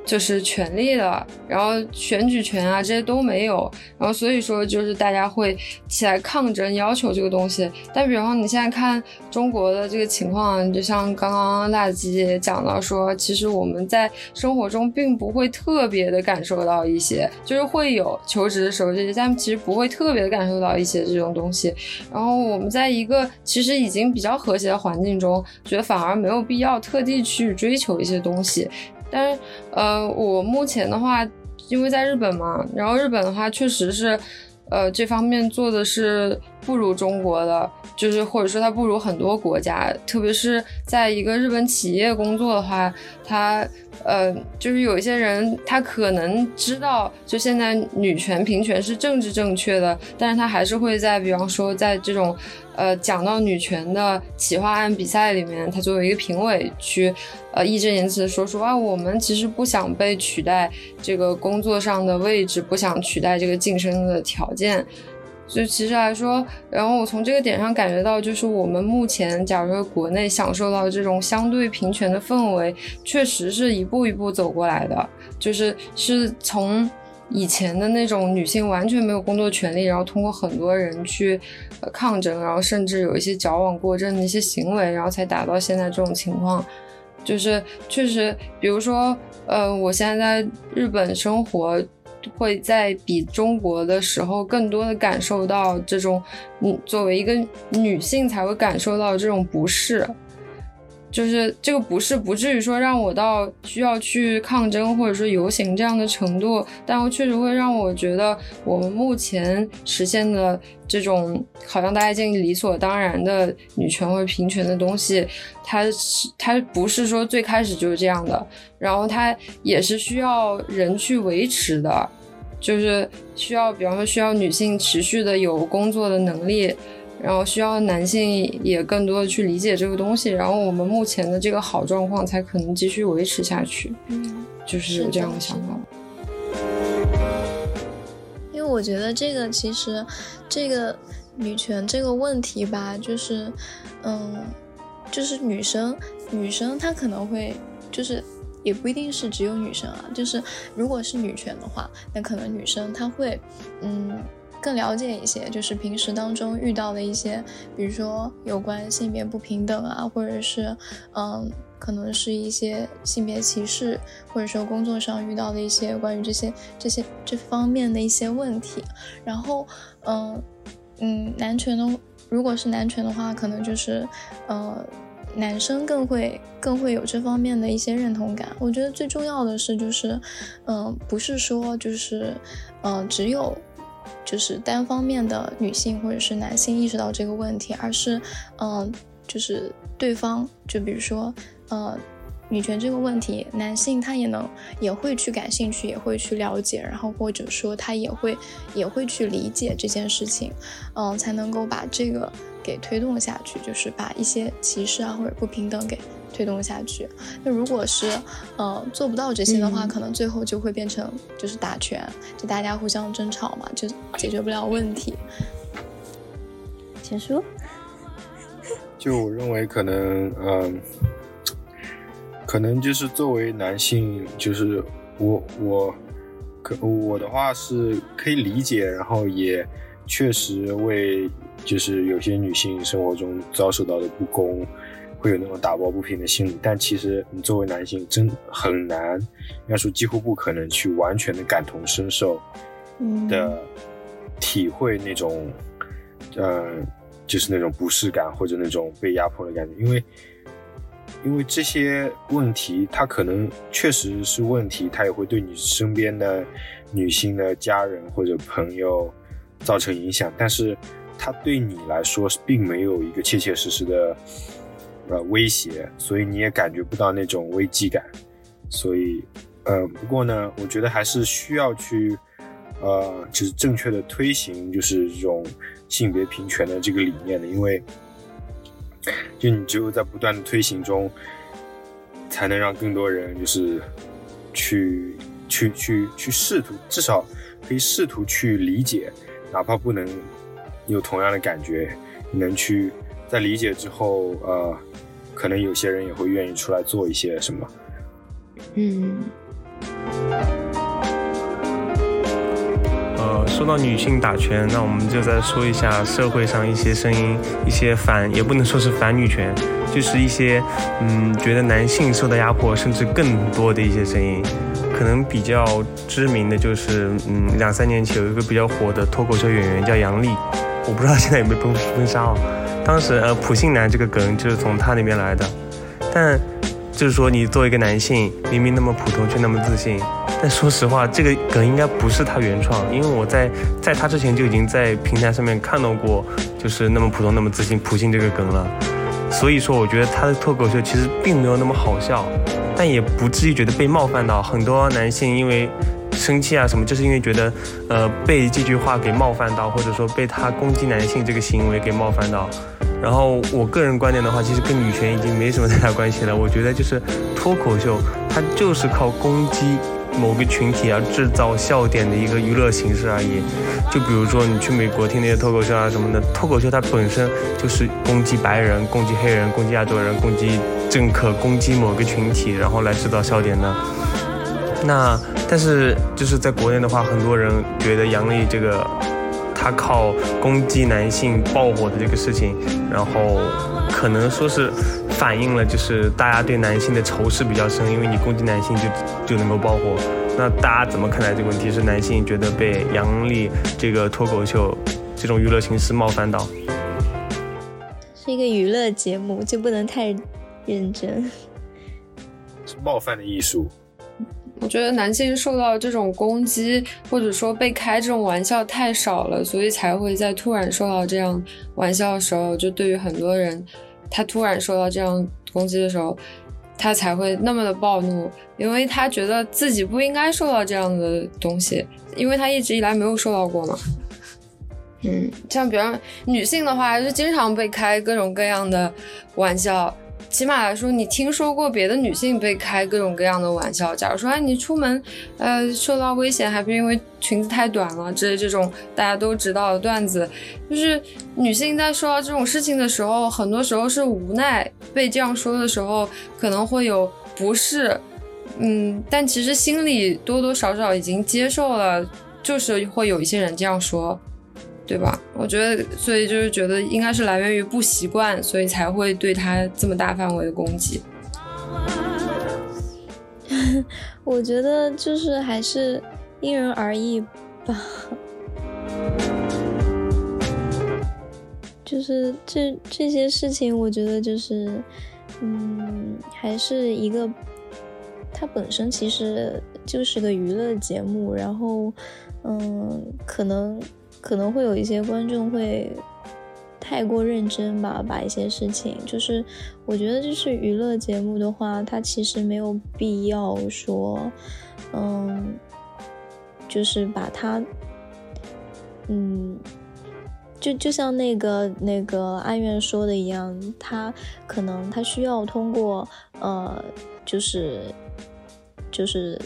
就是权利的，然后选举权啊，这些都没有，然后所以说就是大家会起来抗争，要求这个东西。但比方你现在看中国的这个情况，就像刚刚辣鸡也讲到说，其实我们在生活中并不会特别的感受到一些，就是会有求职的时候这些，但其实不会特别感受到一些这种东西。然后我们在一个其实已经比较和谐的环境中，觉得反而没有必要特地去追求一些东西。但是，呃，我目前的话，因为在日本嘛，然后日本的话，确实是，呃，这方面做的是不如中国的，就是或者说它不如很多国家，特别是在一个日本企业工作的话，它。呃，就是有一些人，他可能知道，就现在女权平权是政治正确的，但是他还是会在，比方说在这种，呃，讲到女权的企划案比赛里面，他作为一个评委去，呃，义正言辞的说说啊，我们其实不想被取代这个工作上的位置，不想取代这个晋升的条件。就其实来说，然后我从这个点上感觉到，就是我们目前假如说国内享受到这种相对平权的氛围，确实是一步一步走过来的，就是是从以前的那种女性完全没有工作权利，然后通过很多人去抗争，然后甚至有一些矫枉过正的一些行为，然后才达到现在这种情况。就是确实，比如说，呃，我现在在日本生活。会在比中国的时候更多的感受到这种，嗯，作为一个女性才会感受到这种不适。就是这个不是不至于说让我到需要去抗争或者说游行这样的程度，但我确实会让我觉得我们目前实现的这种好像大家已经理所当然的女权或者平权的东西，它是它不是说最开始就是这样的，然后它也是需要人去维持的，就是需要比方说需要女性持续的有工作的能力。然后需要男性也更多的去理解这个东西，然后我们目前的这个好状况才可能继续维持下去。嗯，就是有这样的想法。因为我觉得这个其实，这个女权这个问题吧，就是，嗯，就是女生，女生她可能会，就是也不一定是只有女生啊，就是如果是女权的话，那可能女生她会，嗯。更了解一些，就是平时当中遇到的一些，比如说有关性别不平等啊，或者是嗯，可能是一些性别歧视，或者说工作上遇到的一些关于这些这些这方面的一些问题。然后嗯嗯，男权的，如果是男权的话，可能就是呃。男生更会更会有这方面的一些认同感。我觉得最重要的是，就是，嗯，不是说就是，嗯，只有就是单方面的女性或者是男性意识到这个问题，而是，嗯，就是对方，就比如说，呃，女权这个问题，男性他也能也会去感兴趣，也会去了解，然后或者说他也会也会去理解这件事情，嗯，才能够把这个。给推动下去，就是把一些歧视啊或者不平等给推动下去。那如果是呃做不到这些的话，可能最后就会变成就是打拳，就大家互相争吵嘛，就解决不了问题。请说。就我认为，可能嗯，可能就是作为男性，就是我我可我的话是可以理解，然后也确实为。就是有些女性生活中遭受到的不公，会有那种打抱不平的心理。但其实你作为男性，真很难，应该说几乎不可能去完全的感同身受的体会那种，呃，就是那种不适感或者那种被压迫的感觉。因为，因为这些问题，它可能确实是问题，它也会对你身边的女性的家人或者朋友造成影响，但是。它对你来说是并没有一个切切实实的呃威胁，所以你也感觉不到那种危机感。所以，呃，不过呢，我觉得还是需要去呃，就是正确的推行就是这种性别平权的这个理念的，因为就你只有在不断的推行中，才能让更多人就是去去去去试图，至少可以试图去理解，哪怕不能。有同样的感觉，你能去在理解之后，呃，可能有些人也会愿意出来做一些什么。嗯。呃，说到女性打拳，那我们就再说一下社会上一些声音，一些反，也不能说是反女权，就是一些嗯，觉得男性受到压迫，甚至更多的一些声音。可能比较知名的就是，嗯，两三年前有一个比较火的脱口秀演员叫杨笠。我不知道现在有没有封封杀哦。当时呃，普信男这个梗就是从他那边来的。但就是说，你作为一个男性，明明那么普通却那么自信。但说实话，这个梗应该不是他原创，因为我在在他之前就已经在平台上面看到过，就是那么普通那么自信普信这个梗了。所以说，我觉得他的脱口秀其实并没有那么好笑，但也不至于觉得被冒犯到。很多男性因为。生气啊什么，就是因为觉得，呃，被这句话给冒犯到，或者说被他攻击男性这个行为给冒犯到。然后我个人观点的话，其实跟女权已经没什么太大关系了。我觉得就是脱口秀，它就是靠攻击某个群体而制造笑点的一个娱乐形式而已。就比如说你去美国听那些脱口秀啊什么的，脱口秀它本身就是攻击白人、攻击黑人、攻击亚洲人、攻击政客、攻击某个群体，然后来制造笑点的。那但是就是在国内的话，很多人觉得杨笠这个他靠攻击男性爆火的这个事情，然后可能说是反映了就是大家对男性的仇视比较深，因为你攻击男性就就能够爆火。那大家怎么看待这个问题？是男性觉得被杨笠这个脱口秀这种娱乐形式冒犯到？是一个娱乐节目，就不能太认真。是冒犯的艺术。我觉得男性受到这种攻击，或者说被开这种玩笑太少了，所以才会在突然受到这样玩笑的时候，就对于很多人，他突然受到这样攻击的时候，他才会那么的暴怒，因为他觉得自己不应该受到这样的东西，因为他一直以来没有受到过嘛。嗯，像比方女性的话，就经常被开各种各样的玩笑。起码来说，你听说过别的女性被开各种各样的玩笑？假如说，哎，你出门，呃，受到危险，还不是因为裙子太短了之类这种大家都知道的段子，就是女性在说到这种事情的时候，很多时候是无奈被这样说的时候，可能会有不适，嗯，但其实心里多多少少已经接受了，就是会有一些人这样说，对吧？我觉得，所以就是觉得应该是来源于不习惯，所以才会对他这么大范围的攻击。我觉得就是还是因人而异吧。就是这这些事情，我觉得就是，嗯，还是一个，它本身其实就是个娱乐节目，然后，嗯，可能可能会有一些观众会太过认真吧，把一些事情，就是我觉得就是娱乐节目的话，它其实没有必要说，嗯，就是把它，嗯。就就像那个那个阿院说的一样，他可能他需要通过呃，就是就是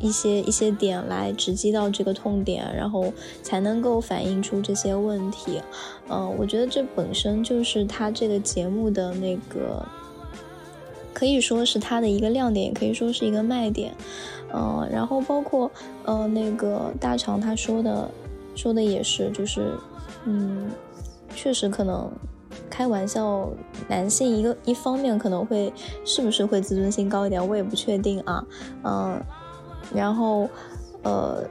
一些一些点来直击到这个痛点，然后才能够反映出这些问题。嗯，我觉得这本身就是他这个节目的那个，可以说是他的一个亮点，也可以说是一个卖点。嗯，然后包括呃那个大厂他说的说的也是，就是。嗯，确实可能开玩笑，男性一个一方面可能会是不是会自尊心高一点，我也不确定啊。嗯，然后呃，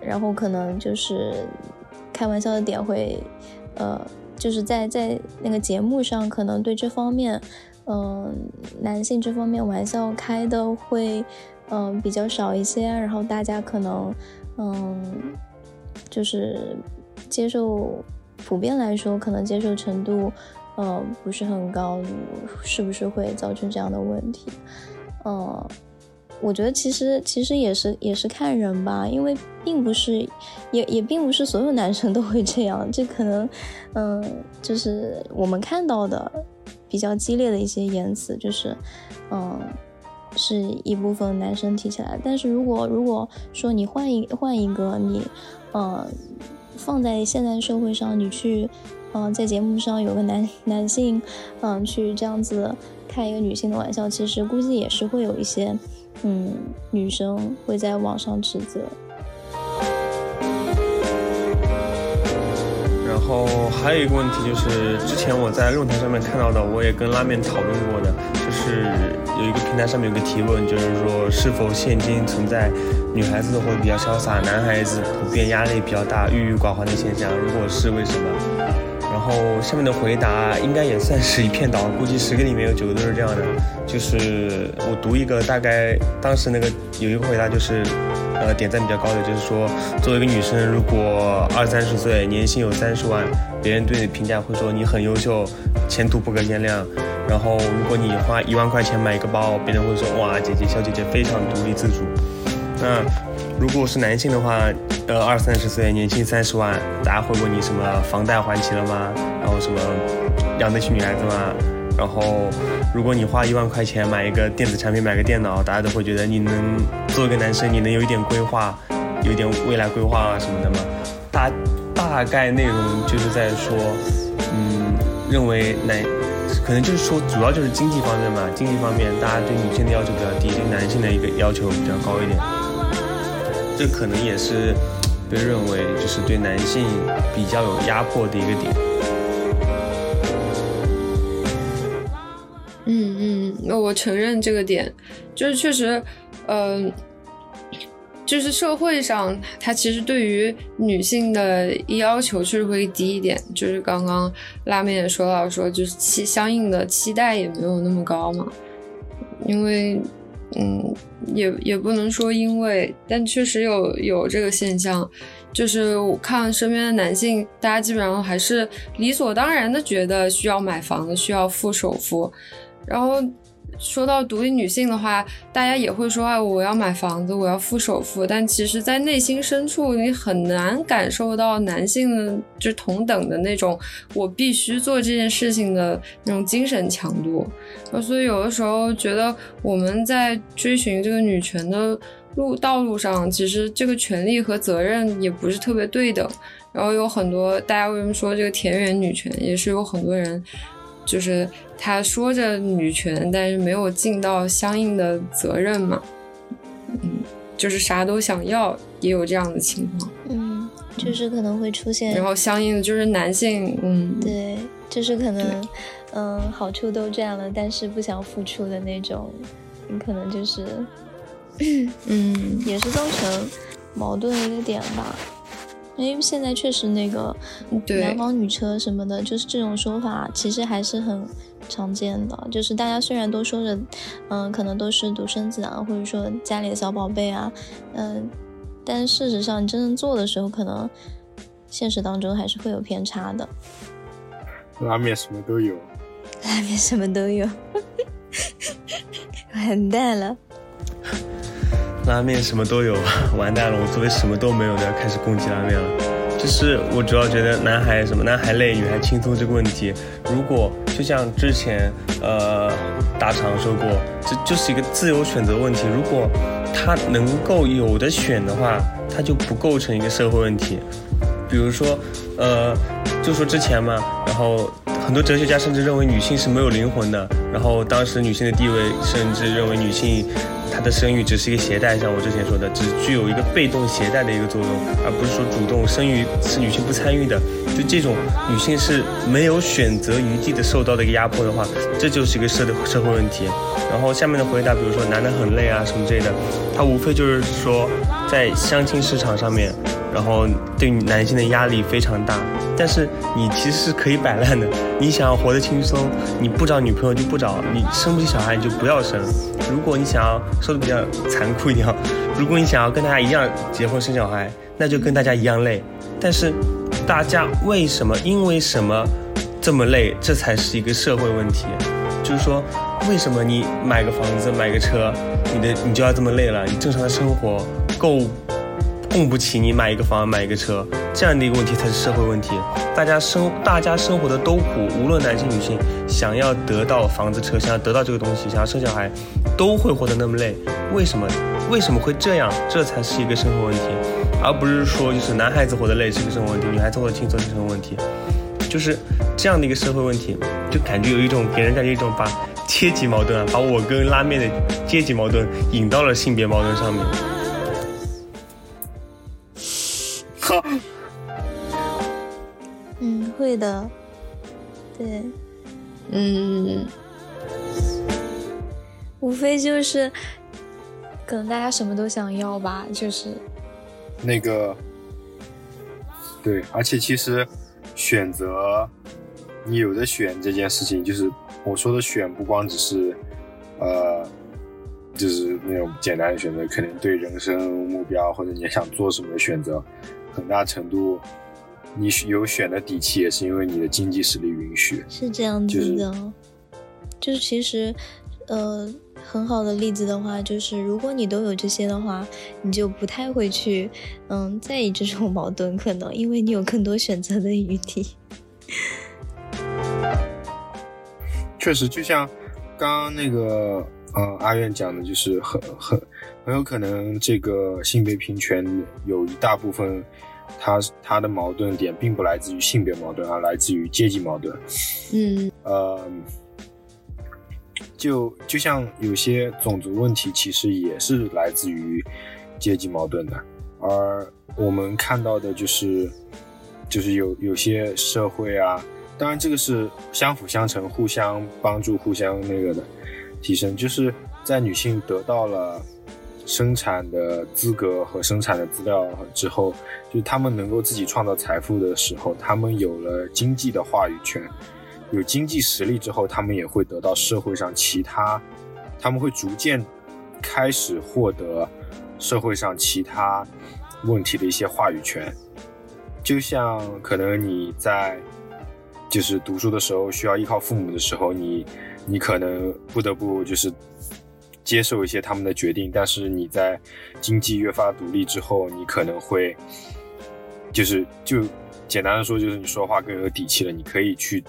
然后可能就是开玩笑的点会呃，就是在在那个节目上可能对这方面，嗯，男性这方面玩笑开的会嗯比较少一些，然后大家可能嗯。就是接受，普遍来说，可能接受程度，呃，不是很高，是不是会造成这样的问题？嗯，我觉得其实其实也是也是看人吧，因为并不是，也也并不是所有男生都会这样，这可能，嗯，就是我们看到的比较激烈的一些言辞，就是，嗯。是一部分男生提起来，但是如果如果说你换一换一个你，呃，放在现在社会上，你去，嗯，在节目上有个男男性，嗯，去这样子开一个女性的玩笑，其实估计也是会有一些，嗯，女生会在网上指责。然后还有一个问题就是，之前我在论坛上面看到的，我也跟拉面讨论过的，就是有一个平台上面有个提问，就是说是否现今存在女孩子会比较潇洒，男孩子普遍压力比较大、郁郁寡欢的现象？如果是为什么？然后下面的回答应该也算是一片倒，估计十个里面有九个都是这样的。就是我读一个，大概当时那个有一个回答就是。呃，点赞比较高的就是说，作为一个女生，如果二三十岁，年薪有三十万，别人对你评价会说你很优秀，前途不可限量。然后，如果你花一万块钱买一个包，别人会说哇，姐姐小姐姐非常独立自主。那如果是男性的话，呃，二三十岁，年薪三十万，大家会问你什么房贷还齐了吗？然后什么养得起女孩子吗？然后，如果你花一万块钱买一个电子产品，买个电脑，大家都会觉得你能作为一个男生，你能有一点规划，有一点未来规划啊什么的吗？大大概内容就是在说，嗯，认为男，可能就是说主要就是经济方面嘛，经济方面大家对女性的要求比较低，对男性的一个要求比较高一点，这可能也是被认为就是对男性比较有压迫的一个点。嗯嗯，那我承认这个点，就是确实，嗯，就是社会上它其实对于女性的要求确实会低一点，就是刚刚拉面也说到说，就是期相应的期待也没有那么高嘛，因为，嗯，也也不能说因为，但确实有有这个现象，就是我看身边的男性，大家基本上还是理所当然的觉得需要买房子，需要付首付，然后。说到独立女性的话，大家也会说啊，我要买房子，我要付首付。但其实，在内心深处，你很难感受到男性的就同等的那种我必须做这件事情的那种精神强度。所以，有的时候觉得我们在追寻这个女权的路道路上，其实这个权利和责任也不是特别对等。然后有很多大家为什么说这个田园女权，也是有很多人。就是他说着女权，但是没有尽到相应的责任嘛，嗯，就是啥都想要，也有这样的情况。嗯，就是可能会出现，然后相应的就是男性，嗯，对，就是可能，嗯，好处都占了，但是不想付出的那种，你可能就是，嗯，也是造成矛盾的一个点吧。因为现在确实那个男方女车什么的，就是这种说法，其实还是很常见的。就是大家虽然都说着，嗯，可能都是独生子啊，或者说家里的小宝贝啊，嗯，但事实上你真正做的时候，可能现实当中还是会有偏差的。拉面什么都有，拉面什么都有，完蛋了。拉面什么都有，完蛋了！我作为什么都没有的开始攻击拉面了。就是我主要觉得男孩什么男孩累，女孩轻松这个问题，如果就像之前呃大厂说过，这就是一个自由选择问题。如果他能够有的选的话，他就不构成一个社会问题。比如说呃，就说之前嘛，然后很多哲学家甚至认为女性是没有灵魂的，然后当时女性的地位甚至认为女性。她的生育只是一个携带，像我之前说的，只具有一个被动携带的一个作用，而不是说主动生育是女性不参与的。就这种女性是没有选择余地的受到的一个压迫的话，这就是一个社的社会问题。然后下面的回答，比如说男的很累啊什么之类的，他无非就是说在相亲市场上面。然后对男性的压力非常大，但是你其实是可以摆烂的。你想要活得轻松，你不找女朋友就不找，你生不起小孩你就不要生。如果你想要说的比较残酷一点，如果你想要跟大家一样结婚生小孩，那就跟大家一样累。但是大家为什么因为什么这么累？这才是一个社会问题。就是说，为什么你买个房子买个车，你的你就要这么累了？你正常的生活够？供不起你买一个房买一个车，这样的一个问题才是社会问题。大家生大家生活的都苦，无论男性女性，想要得到房子车，想要得到这个东西，想要生小孩，都会活得那么累。为什么？为什么会这样？这才是一个生活问题，而不是说就是男孩子活得累是个生活问题，女孩子活得轻松是生活问题。就是这样的一个社会问题，就感觉有一种给人感觉一种把阶级矛盾啊，把我跟拉面的阶级矛盾引到了性别矛盾上面。会的，对，嗯，无非就是，可能大家什么都想要吧，就是那个，对，而且其实选择你有的选这件事情，就是我说的选，不光只是，呃。就是那种简单的选择，可能对人生目标或者你想做什么的选择，很大程度你有选的底气，也是因为你的经济实力允许。是这样子的，就是其实，呃，很好的例子的话，就是如果你都有这些的话，你就不太会去，嗯，在意这种矛盾，可能因为你有更多选择的余地。确实，就像刚刚那个。嗯，阿苑讲的就是很很很有可能，这个性别平权有一大部分，它它的矛盾点并不来自于性别矛盾，而来自于阶级矛盾。嗯，呃，就就像有些种族问题，其实也是来自于阶级矛盾的。而我们看到的就是，就是有有些社会啊，当然这个是相辅相成、互相帮助、互相那个的。提升就是在女性得到了生产的资格和生产的资料之后，就是他们能够自己创造财富的时候，他们有了经济的话语权，有经济实力之后，他们也会得到社会上其他，他们会逐渐开始获得社会上其他问题的一些话语权，就像可能你在就是读书的时候需要依靠父母的时候，你。你可能不得不就是接受一些他们的决定，但是你在经济越发独立之后，你可能会就是就简单的说，就是你说话更有底气了，你可以去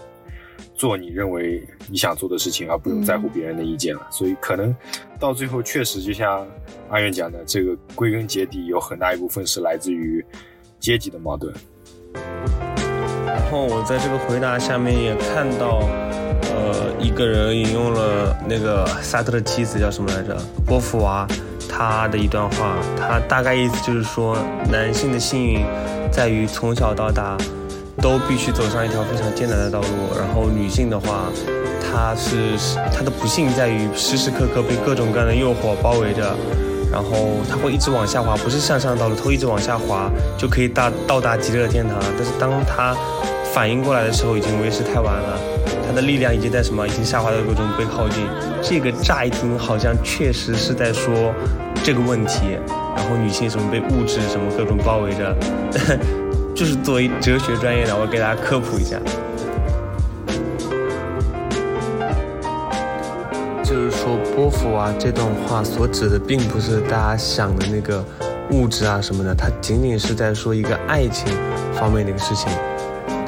做你认为你想做的事情，而不用在乎别人的意见了。所以可能到最后，确实就像阿远讲的，这个归根结底有很大一部分是来自于阶级的矛盾。然后我在这个回答下面也看到。呃，一个人引用了那个萨特的妻子叫什么来着？波伏娃他的一段话，他大概意思就是说，男性的幸运在于从小到大都必须走上一条非常艰难的道路，然后女性的话，她是她的不幸在于时时刻刻被各种各样的诱惑包围着，然后她会一直往下滑，不是向上的道路，她会一直往下滑就可以到到达极乐天堂，但是当她反应过来的时候，已经为时太晚了。它的力量已经在什么？已经下滑到各种被耗尽。这个乍一听好像确实是在说这个问题。然后女性什么被物质什么各种包围着，就是作为哲学专业的，我给大家科普一下。就是说波伏娃这段话所指的，并不是大家想的那个物质啊什么的，它仅仅是在说一个爱情方面的一个事情。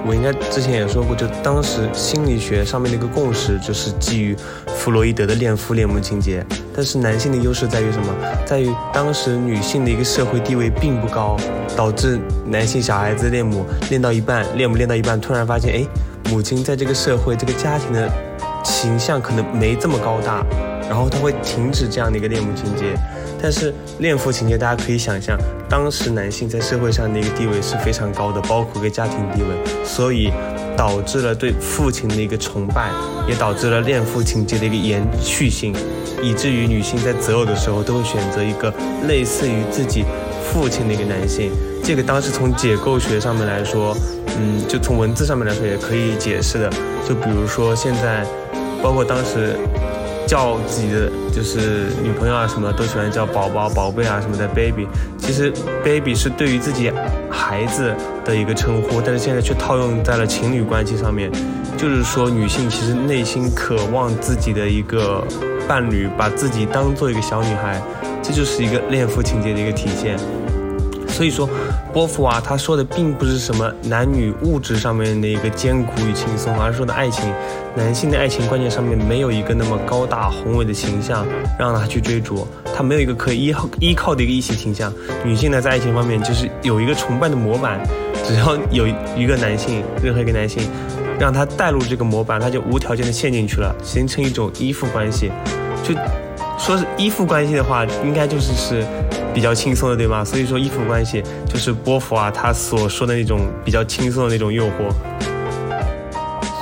我应该之前也说过，就当时心理学上面的一个共识，就是基于弗洛伊德的恋父恋母情节。但是男性的优势在于什么？在于当时女性的一个社会地位并不高，导致男性小孩子恋母恋到一半，恋母恋到一半，突然发现，哎，母亲在这个社会这个家庭的形象可能没这么高大，然后他会停止这样的一个恋母情节。但是恋父情节，大家可以想象，当时男性在社会上的一个地位是非常高的，包括一个家庭地位，所以导致了对父亲的一个崇拜，也导致了恋父情节的一个延续性，以至于女性在择偶的时候都会选择一个类似于自己父亲的一个男性。这个当时从解构学上面来说，嗯，就从文字上面来说也可以解释的。就比如说现在，包括当时。叫自己的就是女朋友啊，什么都喜欢叫宝宝、宝贝啊什么的，baby。其实 baby 是对于自己孩子的一个称呼，但是现在却套用在了情侣关系上面，就是说女性其实内心渴望自己的一个伴侣，把自己当做一个小女孩，这就是一个恋父情节的一个体现。所以说，波伏娃他说的并不是什么男女物质上面的一个艰苦与轻松，而是说的爱情，男性的爱情观念上面没有一个那么高大宏伟的形象让他去追逐，他没有一个可以依靠依靠的一个异性形象。女性呢，在爱情方面就是有一个崇拜的模板，只要有一个男性，任何一个男性，让他带入这个模板，他就无条件的陷进去了，形成一种依附关系。就说是依附关系的话，应该就是是。比较轻松的，对吗？所以说依附关系就是波伏啊，他所说的那种比较轻松的那种诱惑。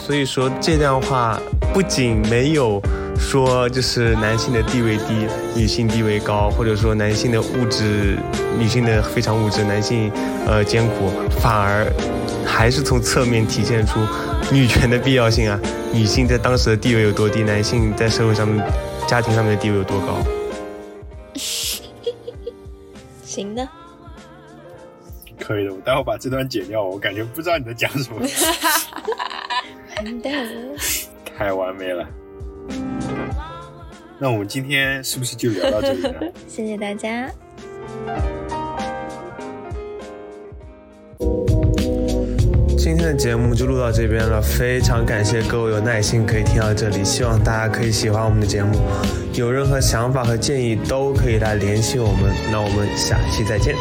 所以说这段话不仅没有说就是男性的地位低，女性地位高，或者说男性的物质，女性的非常物质，男性呃艰苦，反而还是从侧面体现出女权的必要性啊。女性在当时的地位有多低，男性在社会上面、家庭上面的地位有多高。行的，可以的。我待会把这段剪掉，我感觉不知道你在讲什么。完蛋了，太完美了。那我们今天是不是就聊到这里了？谢谢大家。今天的节目就录到这边了，非常感谢各位有耐心可以听到这里，希望大家可以喜欢我们的节目，有任何想法和建议都可以来联系我们，那我们下期再见。